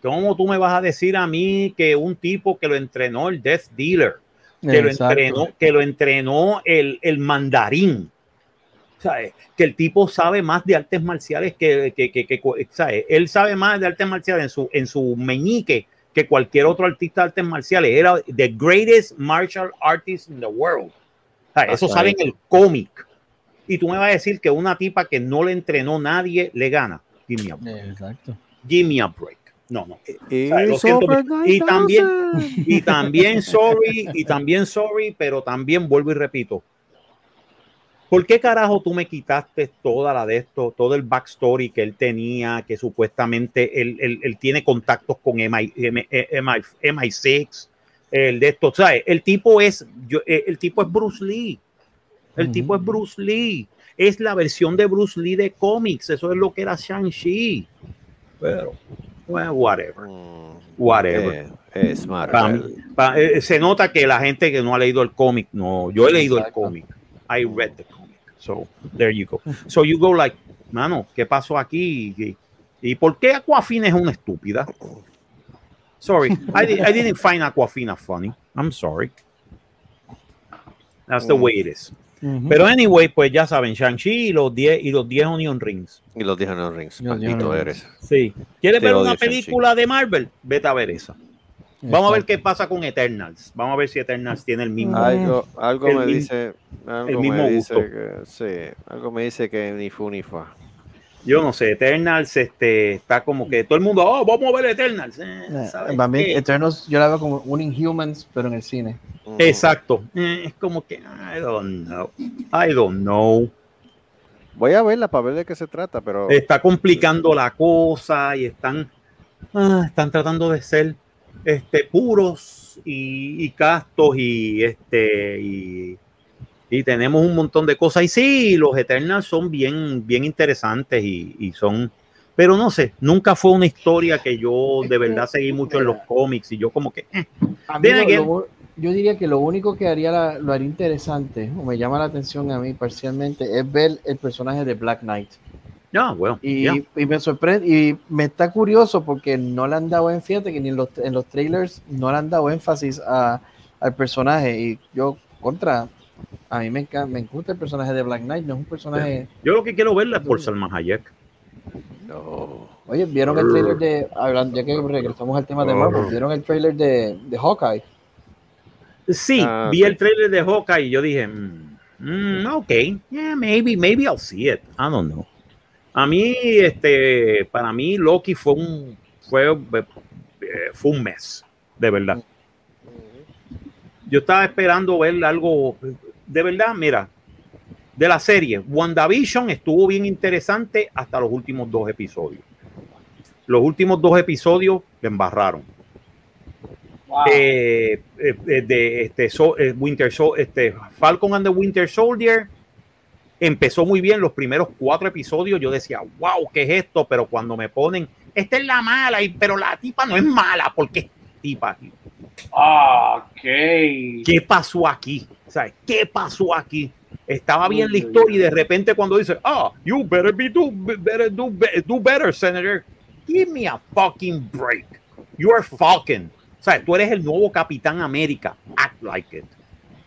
A: ¿Cómo tú me vas a decir a mí que un tipo que lo entrenó el Death Dealer, que lo
C: Exacto.
A: entrenó, que lo entrenó el, el mandarín? ¿Sabes? Que el tipo sabe más de artes marciales que, que, que, que- ¿sabes? Él sabe más de artes marciales en su, en su meñique que cualquier otro artista de artes marciales. Era the greatest martial artist in the world. ¿Sabes? Eso
D: Hasta
A: sale en el cómic. Y tú me vas a decir que una tipa que no le entrenó nadie le gana. Give me a break.
C: Exacto.
A: Give me a break. No, no.
D: Y
A: sea. Y también, y también sorry, y también sorry, pero también vuelvo y repito. ¿Por qué carajo tú me quitaste toda la de esto, todo el backstory que él tenía, que supuestamente él, él- él tiene contactos con MI, MI, MI6, el de esto, ¿sabes? El tipo es, yo, eh, el tipo es Bruce Lee. El tipo es Bruce Lee. Es la versión de Bruce Lee de cómics. Eso es lo que era Shang-Chi. Pero, well, whatever.
D: Mm,
A: Whatever.
D: eh, es Marvel.
A: Pa' eh, se nota que la gente que no ha leído el cómic, no, yo he leído
C: Exacto.
A: el cómic. I read the comic. So, there you go. So you go like, mano, ¿qué pasó aquí? ¿Y, y por qué Aquafina es una estúpida? Sorry, I, di- I didn't find Aquafina funny. I'm sorry. That's the
D: Mm.
A: way it is.
C: Ujú.
A: Pero anyway, pues ya saben, Shang-Chi y los 10 y los 10 Onion Rings.
D: Y los dije en los rings. Maldito eres.
A: Sí. ¿Quieres
D: Te
A: ver una película de Marvel? Vete a ver esa. Vamos a ver qué pasa con Eternals. Vamos a ver si Eternals tiene el mismo.
D: Algo, algo
A: El
D: me
A: mi-
D: dice. Algo
A: mismo
D: me dice
A: gusto.
D: que. Sí, algo me dice que ni fu ni fa.
A: Yo no sé, Eternals este, está como que todo el mundo, oh, vamos a ver Eternals. Eh,
C: Eh,
A: ¿sabes
C: para mí,
A: qué?
C: Eternals yo la veo como un Inhumans, pero en el cine.
D: Mm.
A: Exacto. Eh, es como que, I don't know. I don't know.
D: Voy a verla para ver de qué se trata, pero.
A: Está complicando la cosa y están, ah, están tratando de ser este, puros y, y castos y, este, y, y tenemos un montón de cosas. Y sí, los Eternals son bien, bien interesantes y, y son, pero no sé, nunca fue una historia que yo de verdad seguí mucho en los cómics y yo como que, eh,
C: A mí
A: Then
C: lo-
A: again-
C: lo- yo diría que lo único que haría la- lo haría interesante, o me llama la atención a mí parcialmente, es ver el personaje de Black Knight.
A: Ya, bueno,
C: Y, me sorprende, y me está curioso porque no le han dado énfasis, fíjate que ni en los, en los trailers no le han dado énfasis a- al personaje. Y yo, contra, a mí me encanta, me gusta el personaje de Black Knight, no es un personaje.
A: Yo lo que quiero verla es por Salma Hayek.
D: No.
C: Oye, ¿vieron el trailer de, hablando, ya que regresamos al tema de Marvel, ¿vieron el trailer de, de Hawkeye?
A: Sí,
D: Ah,
A: vi el trailer de Hawkeye y yo dije, mm, mm, ok, yeah, maybe, maybe I'll see it. I don't know. A mí, este, para mí, Loki fue un, fue, eh, fue un mes, de verdad. Yo estaba esperando ver algo, de verdad, mira, de la serie. WandaVision estuvo bien interesante hasta los últimos dos episodios. Los últimos dos episodios le embarraron.
B: Wow.
A: Eh, eh, de este, so- eh, Winter Sol- este, Falcon and the Winter Soldier empezó muy bien los primeros cuatro episodios. Yo decía, wow, ¿qué es esto? Pero cuando me ponen, esta es la mala, pero la tipa no es mala, porque es tipa.
B: Ok.
A: ¿Qué pasó aquí? ¿Sabes? ¿Qué pasó aquí? Estaba bien la historia y de repente cuando dice, ah, you better be do better do, be- do better, Senator. Give me a fucking break. You are Falcon. O sea, tú eres el nuevo Capitán América. Act like it.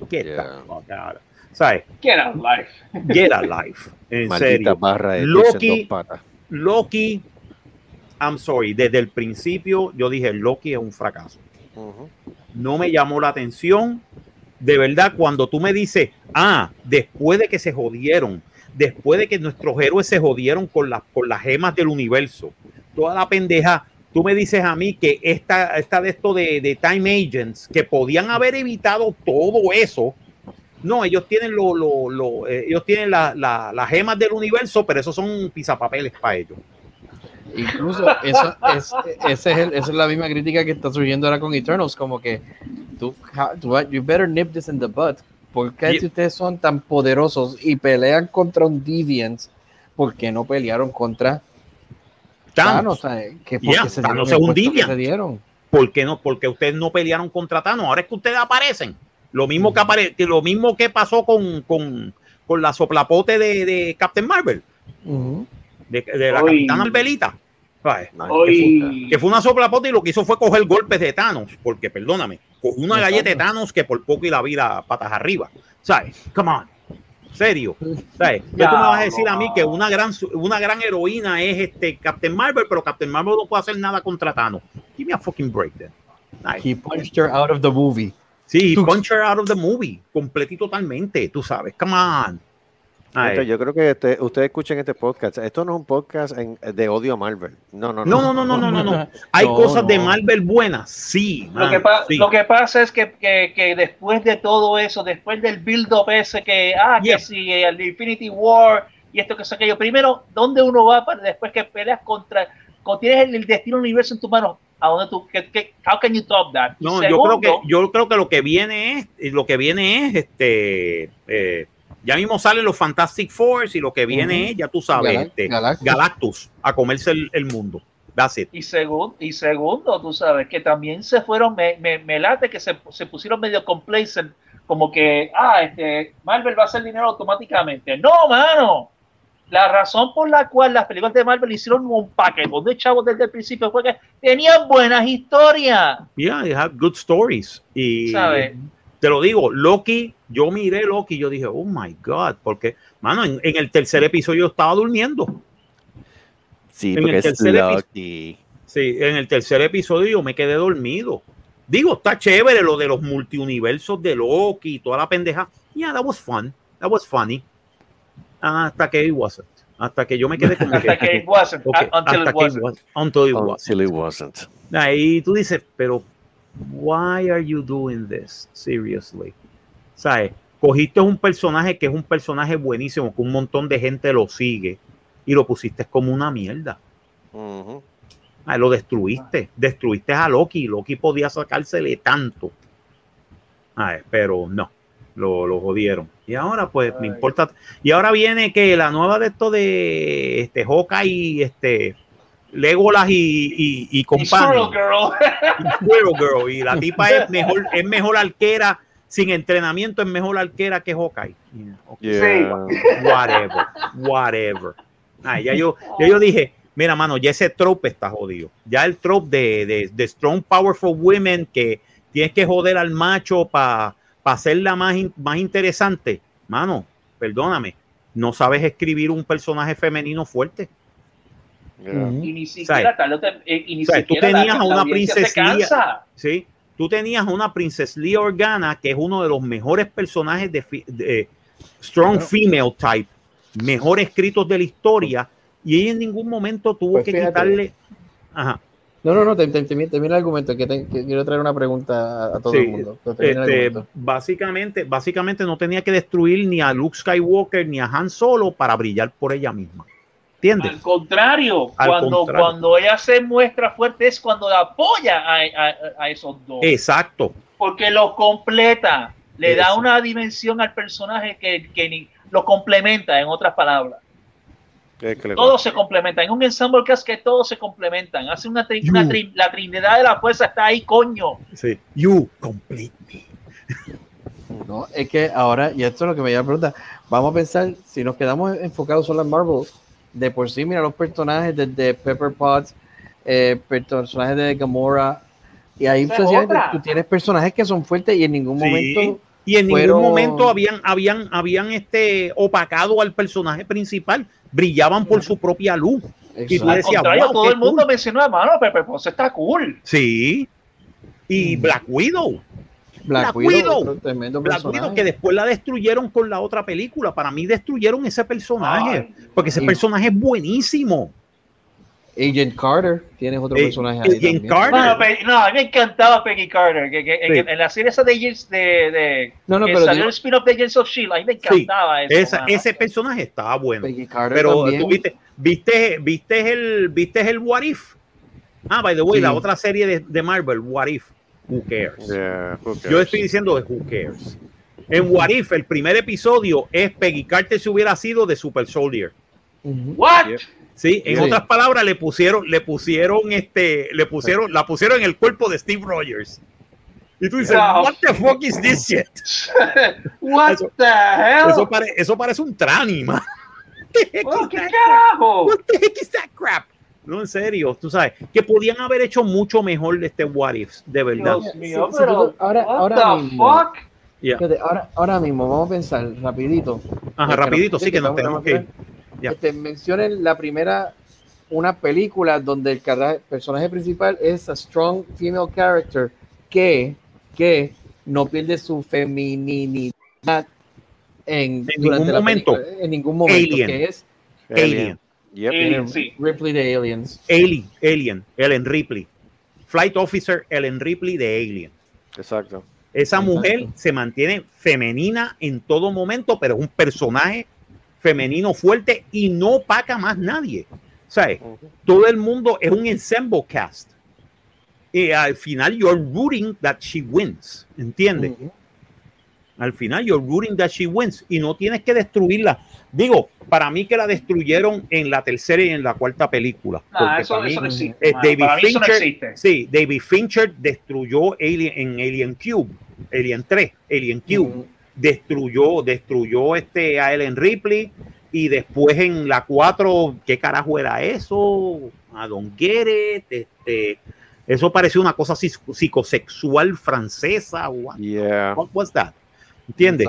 A: Get
D: Yeah.
A: the fuck out. ¿Sabes?
B: Get a life.
A: Get a life. En
D: Maldita
A: serio.
D: barra de
A: Loki-
D: Loki,
A: I'm sorry, desde el principio yo dije, Loki es un fracaso. No me llamó la atención. De verdad, cuando tú me dices, ah, después de que se jodieron, después de que nuestros héroes se jodieron con las, con las gemas del universo, toda la pendeja, tú me dices a mí que esta, esta de esto de, de Time Agents, que podían haber evitado todo eso. No, ellos tienen lo, lo- lo- eh, ellos tienen la- la- las gemas del universo, pero esos son pisapapeles para ellos.
C: Incluso eso es, ese es el- esa es la misma crítica que está surgiendo ahora con Eternals, como que tú, tú you better nip this in the butt. ¿Por qué
A: Yep.
C: si ustedes son tan poderosos y pelean contra un Deviants, por qué no pelearon contra
A: Thanos.
C: Thanos? Que
A: Yeah,
C: porque se
A: Thanos es un Deviant.
C: se dieron.
A: ¿Por qué no? Porque ustedes no pelearon contra Thanos. Ahora es que ustedes aparecen. Lo mismo que, apare que lo mismo que pasó con, con, con la soplapote de, de Captain Marvel, de, de la
B: Oy.
A: Capitana Marvelita.
D: Ay,
B: Hoy.
A: Que fue una soplapote y lo que hizo fue coger golpes de Thanos. Porque, perdóname, cogió una
C: Exacto.
A: galleta de Thanos que por poco y la vida patas arriba. ¿Sabes? Come on. Serio. ¿Sabes? ¿Qué
B: Ya,
A: tú me vas a decir a mí que una gran, una gran heroína es este Captain Marvel, pero Captain Marvel no puede hacer nada contra Thanos? Give me a fucking break then. Ay.
C: He punched her out of the movie.
A: Sí,
C: Tú-
A: punch her out of the movie, completo y totalmente, tú sabes, come on.
D: Yo creo que este- ustedes escuchen este podcast. Esto no es un podcast en- de odio a Marvel. No, no,
A: No, no, no, no, no, no, no. Hay
C: No,
A: cosas de. Marvel buenas, sí.
B: Lo que, pa-
A: sí.
B: lo que pasa es que, que, que después de todo eso, después del build-up ese que, ah,
A: Yeah.
B: que si el Infinity War y esto que es aquello, primero, ¿dónde uno va para después que peleas contra, cuando tienes el, el destino del universo en tus manos? ¿A dónde tú, how can you top that?
A: No, yo creo que yo creo que lo que viene es lo que viene es este eh, ya mismo salen los Fantastic Four y lo que viene es ya tú sabes este,
C: Galactus.
A: Galactus a comerse el, el mundo. That's it.
B: Y, segundo, y segundo, tú sabes, que también se fueron, me, me, me late que se, se pusieron medio complacent, como que, ah, este, Marvel va a hacer dinero automáticamente. No, mano. La razón por la cual las películas de Marvel hicieron un paquetón de chavos desde el principio fue que tenían buenas historias.
A: Yeah, they have good stories. Y
B: ¿Sabes?
A: te lo digo, Loki, yo miré Loki y yo dije, oh my God, porque, mano, en, en el tercer episodio yo estaba durmiendo.
D: Sí,
A: en
D: porque
A: el
D: es Loki.
A: Sí, en el tercer episodio yo me quedé dormido. Digo, está chévere lo de los multiuniversos de Loki y toda la pendeja. Yeah, that was fun. That was funny. Hasta que it wasn't. Hasta que yo me quedé como
B: Hasta que it wasn't,
A: Ok,
B: uh, until
A: hasta
B: it
A: que
B: wasn't.
A: was- until it wasn't.
D: Until it wasn't.
A: Ahí tú dices, pero why are you doing this? Seriously. ¿Sabes? Cogiste un personaje que es un personaje buenísimo, que un montón de gente lo sigue y lo pusiste como una mierda.
D: Ujú.
A: Ah, lo destruiste. Destruiste a Loki. Loki podía sacársele tanto. Ay, pero no. Lo, lo jodieron. Y ahora, pues, me importa. Y ahora viene que la nueva de esto de este Hawkeye y este Legolas y, y, y
B: Girl.
A: Y la tipa es mejor, es mejor arquera, sin entrenamiento, es mejor arquera que Hawkeye. Yeah. Whatever, whatever. Ay, ya yo, ya yo dije, mira, mano, ya ese trope está jodido. Ya el trope de, de, de strong, powerful women que tienes que joder al macho para hacerla más, más interesante. Mano, perdóname, no sabes escribir un personaje femenino fuerte.
D: Yeah.
B: Y ni siquiera tal, eh, y ni
A: tú tenías a una princesa. ¿sí? Tú tenías a una Princess Leia Organa, que es uno de los mejores personajes de, de Strong
C: Bueno.
A: Female Type, mejor escritos de la historia, y ella en ningún momento tuvo
C: Pues
A: que
C: fíjate.
A: quitarle. Ajá.
C: No, no, no, te- te- el argumento, que, te- que quiero traer una pregunta a, a todo
A: Sí,
C: el mundo. el
A: Este, básicamente, básicamente no tenía que destruir ni a Luke Skywalker ni a Han Solo para brillar por ella misma. ¿Entiendes?
B: Al contrario,
A: Al
B: cuando,
A: contrario.
B: cuando ella se muestra fuerte es cuando apoya a, a- a esos dos.
A: Exacto.
B: porque lo completa, le da una dimensión al personaje que, que ni- lo complementa, en otras palabras.
D: Le-
B: Todo se complementa. En un ensemble cast que todos se complementan. Hace una, tri- una tri- la trinidad de la fuerza está ahí, coño.
A: Sí. You complete me.
C: No, es que ahora, y esto es lo que me lleva a preguntar, vamos a pensar, si nos quedamos enfocados solo en Marvel, de por sí, mira los personajes desde Pepper Potts, eh, personajes de Gamora, y ahí tú tienes personajes que son fuertes y en ningún
A: Sí.
C: momento
A: Y en
C: fueron-
A: ningún momento habían, habían, habían este opacado al personaje principal. Brillaban por su propia luz. Y tú
B: Al
A: decías,
B: contrario,
A: wow,
B: todo el mundo
A: cool.
B: mencionó, hermano, Pepe Ponce está cool.
A: Sí. Y
C: Mm.
A: Black Widow.
C: Black
A: Black
C: Widow,
A: Black
C: personaje.
A: Widow, que después la destruyeron con la otra película. Para mí destruyeron ese personaje.
B: Ay,
A: porque ese personaje es buenísimo.
C: Agent Carter, tienes otro
A: Eh,
C: personaje ahí
A: Agent
C: también.
A: Carter.
B: Bueno, Pe- no, a mí me encantaba Peggy Carter. Que, que-
A: Sí.
B: en, en la serie esa de Agents de, de
C: No, no,
B: que
C: pero
B: salió el spin-off de Agents of Shield, a mí me encantaba eso.
A: Esa-
B: mano.
A: ese personaje estaba bueno.
C: Peggy Carter
A: Pero
C: también.
A: tú viste, viste, viste el, viste el What If. Ah, by the way,
C: Sí.
A: la otra serie de, de Marvel, What If. Who cares?
D: Yeah, who
A: Yo
D: cares?
A: estoy diciendo de Who cares. En What If, el primer episodio es Peggy Carter si hubiera sido de Super Soldier.
B: What?
D: Yep.
A: Sí, en
C: Sí.
A: otras palabras, le pusieron, le pusieron este, le pusieron, la pusieron en el cuerpo de Steve Rogers. Y tú dices,
B: Wow.
A: what the fuck is this shit?
B: What
A: Eso-
B: the hell?
A: Eso, pare- eso parece un trani, man.
B: Oh, ¿Qué carajo?
A: What the heck is that crap? No, en serio, tú sabes, que podían haber hecho mucho mejor de este What If, de verdad.
B: Dios mío,
C: Sí,
B: pero
C: ahora-
B: what
C: ahora
B: the
C: mismo.
B: fuck?
A: Yeah.
C: Fíjate, ahora, ahora mismo, vamos a pensar rapidito.
A: Ajá, rapidito, sí que nos tenemos que ir. Ya.
C: Este, mencionen la primera, una película donde el personaje principal es a strong female character que, que no pierde su feminidad en,
A: ningún
C: la
A: momento.
C: película, en ningún momento,
A: Alien.
C: que es
A: Alien.
D: Yep.
B: Alien, sí.
C: Ripley de Aliens.
A: Alien, Alien, Ellen Ripley. Flight Officer Ellen Ripley de Alien.
D: Exacto.
A: Esa
C: Exacto.
A: mujer se mantiene femenina en todo momento, pero es un personaje femenino fuerte y no paga más nadie.
D: Ujú.
A: todo el mundo es un ensemble cast. Y al final, you're rooting that she wins. ¿Entiendes? Al final, you're rooting that she wins y no tienes que destruirla. Digo, para mí que la destruyeron en la tercera y en la cuarta película.
B: Nah,
A: porque
B: eso,
A: para mí-
B: no existe.
A: eh. David
B: Para no
A: Fincher-
B: existe.
A: Sí, David Fincher destruyó Alien en Alien Cube, Alien 3, Alien Cube. Destruyó, destruyó este a Ellen Ripley y después en la 4, ¿qué carajo era eso? A Don Get it, este, eso pareció una cosa psico- psicosexual francesa. What,
D: Yeah.
A: what was that? ¿Entiendes?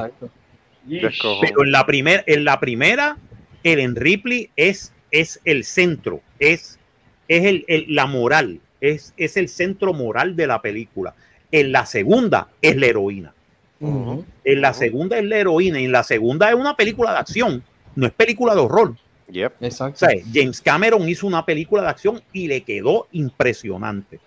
A: Pero en la, primer, en la primera, Ellen Ripley es, es el centro, es, es el, el- la moral, es, es el centro moral de la película. En la segunda es la heroína. En la segunda es la heroína. Y en la segunda es una película de acción, no es película de horror.
D: Yep.
A: O
C: Exacto.
A: sea, James Cameron hizo una película de acción y le quedó impresionante.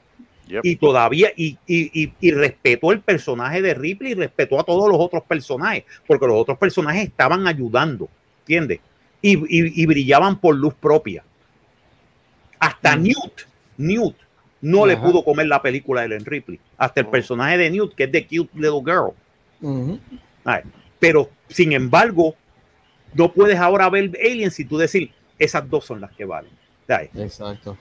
D: Yep.
A: Y todavía, y, y, y- y respetó el personaje de Ripley y respetó a todos los otros personajes, porque los otros personajes estaban ayudando, ¿entiendes? Y, y- y brillaban por luz propia. Hasta
C: Mm.
A: Newt, Newt, no le pudo comer la película de Ellen Ripley. Hasta el
D: Oh.
A: personaje de Newt, que es de Cute Little Girl. Ay, Pero, sin embargo, no puedes ahora ver Alien si tú decir, esas dos son las que valen.
C: Exacto.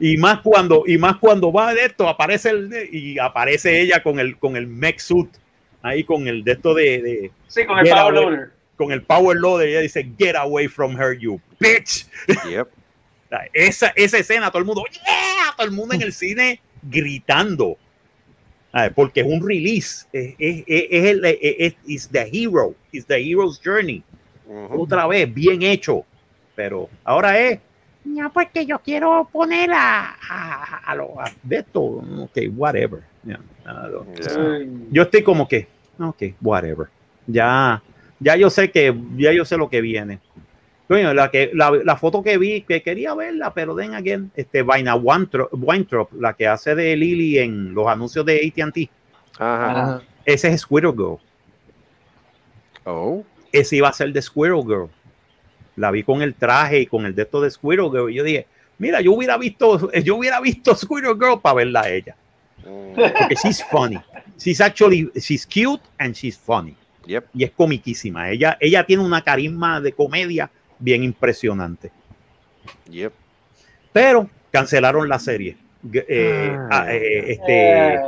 A: Y más cuando, y más cuando va de esto, aparece el de- y aparece ella con el con el mech suit, ahí con el de esto de, de-
B: Sí, con el Power
A: away.
B: Loader.
A: con el power loader, ella dice, get away from her, you bitch.
D: Yep.
A: Esa, esa escena, todo el mundo, yeah, todo el mundo en el cine gritando. Ay, porque es un release, es, es, es, el, es, is the hero, is the hero's journey.
D: Ujú.
A: otra vez, bien hecho. Pero ahora es, no, porque yo quiero poner a, a, a lo a- de esto, ok, whatever. Lo-
D: Yeah.
A: Yo estoy como que, ok, whatever. Ya, ya yo sé que, ya yo sé lo que viene. Coño, la, que, la, la foto que vi, que quería verla, pero den again, este, Vaina Weintraub, la que hace de Lily en los anuncios de AT&T,
D: Ajá.
C: Ajá.
A: ese es Squirrel Girl.
D: Oh.
A: ese iba a ser de Squirrel Girl. La vi con el traje y con el de esto de Squirrel Girl. Y yo dije, mira, yo hubiera visto, yo hubiera visto Squirrel Girl para verla a ella.
D: Mm,
A: Porque she's funny. She's actually, she's cute and she's funny.
D: Yep.
A: Y es comiquísima. Ella, ella tiene una carisma de comedia bien impresionante.
D: Yep.
A: Pero cancelaron la serie. Eh, ah, eh, este,
B: Eh,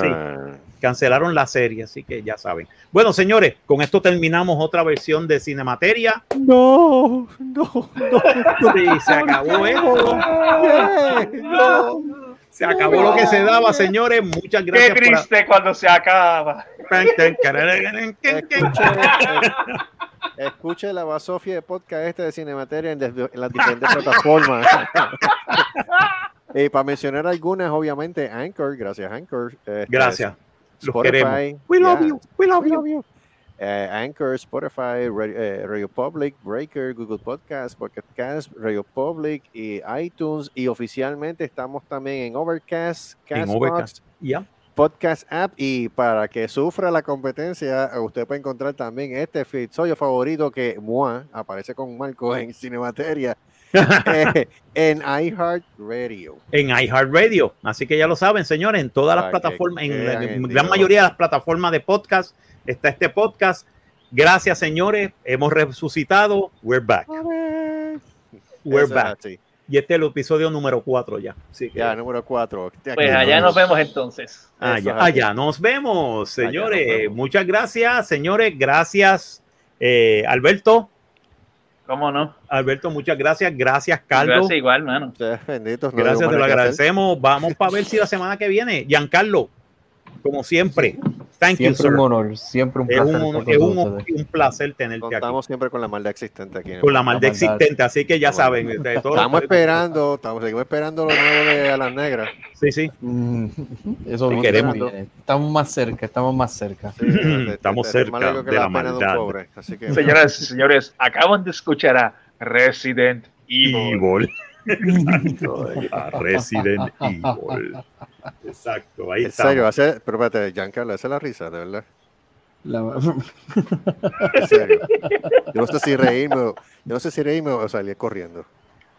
A: Sí.
D: Ah,
A: cancelaron la serie, así que ya saben. Bueno, señores, con esto terminamos otra versión de Cinemateria.
C: No, no, no.
A: Sí, se acabó esto. Se acabó lo que se daba, señores. Muchas
B: Qué
A: gracias por.
B: triste cuando se acaba.
D: Escuche, eh, escuche la basofia de podcast este de Cinemateria en, las diferentes plataformas. y para mencionar algunas, obviamente, Anchor, gracias Anchor. este,
A: Gracias. Los
D: Spotify,
A: queremos. We love
D: yeah,
A: you. We love
D: we
A: you.
D: love you. Anchor, Spotify, Radio, eh, Radio Public, Breaker, Google Podcast, Pocket Cast, Radio Public y iTunes. Y oficialmente estamos también en Overcast,
A: En
D: Castbox,
A: Overcast.
D: Podcast App. Y para que sufra la competencia, usted puede encontrar también este episodio favorito que Mua aparece con Marco en Cinemateria eh, en iHeartRadio.
A: En iHeartRadio. Así que ya lo saben, señores, en todas las plataformas, en la
D: en
A: gran
D: Dios.
A: mayoría de las plataformas de podcast está este podcast. Gracias, señores. Hemos resucitado. We're back. We're
D: Eso
A: back. Y este es el episodio número 4 ya. Así que,
D: Ya, número 4.
B: Pues allá nos vemos entonces.
A: allá,
D: así.
A: allá nos vemos, señores.
D: nos vemos.
A: Muchas gracias, señores. Gracias, eh, Alberto.
B: ¿Cómo no?
A: Alberto, muchas gracias. Gracias, Carlos.
B: Gracias igual, mano.
D: Benditos. no
A: Gracias, te lo
D: hacer.
A: agradecemos. Vamos para ver si la semana que viene, Giancarlo, como siempre, thank you,
C: Siempre
A: sir.
C: un honor, siempre un
A: Es
C: placer.
A: un,
C: estar con
A: es un, un placer tenerte aquí.
D: Contamos siempre con la maldad existente aquí.
A: Con la maldad existente, así que ya
D: Bueno.
A: saben. de todo-
D: Estamos esperando, estamos, seguimos esperando lo nuevo de Alas Negras.
A: Sí, sí.
C: Mm, Eso viene,
A: queremos.
C: viene. Estamos más cerca, estamos más cerca.
D: Sí, este,
A: Estamos
D: este,
A: cerca de la
D: un
A: maldad.
D: pobre, así que,
B: Señoras y señores, acaban de escuchar a Resident Evil.
A: Evil. Exacto. A Resident Evil. Exacto, ahí
D: en
A: está.
D: serio, hace, pero espérate, Giancarlo, es la risa, de verdad.
C: La-
D: En serio. Yo no sé si reírme, yo no sé si reírme o salir corriendo.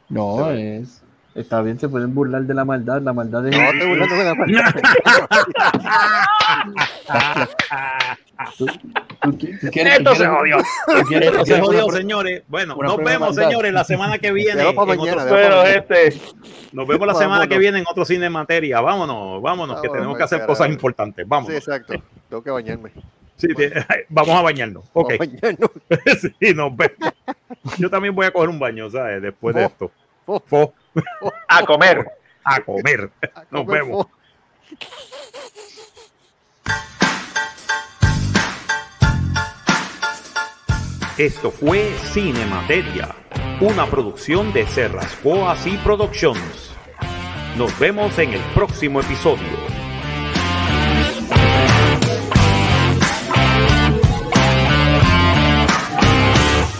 C: No, es. Está bien, se pueden burlar de la maldad. La maldad es.
D: No, estoy burlando de la maldad.
C: ¿Tú, tú qui- tú quieres-
B: Esto se jodió.
A: Esto se jodió, señores. Bueno, nos vemos, señores, la semana que viene. En
D: mañana,
B: este.
A: nos vemos la semana
D: Vámonos.
A: que viene en otro cine en materia. Vámonos, vámonos, que tenemos que hacer
D: carajo.
A: cosas importantes.
D: Sí,
A: Vámonos.
D: exacto. Tengo que bañarme.
A: Sí, vamos a bañarnos. Ok.
D: Vamos a bañarnos.
A: sí, nos vemos. Yo también voy a coger un baño, ¿sabes? Después de esto.
D: Fo.
A: Fo.
B: A comer.
A: A comer. Nos vemos. Esto fue Cinemateria, una producción de Serrascoas y Productions. Nos vemos en el próximo episodio.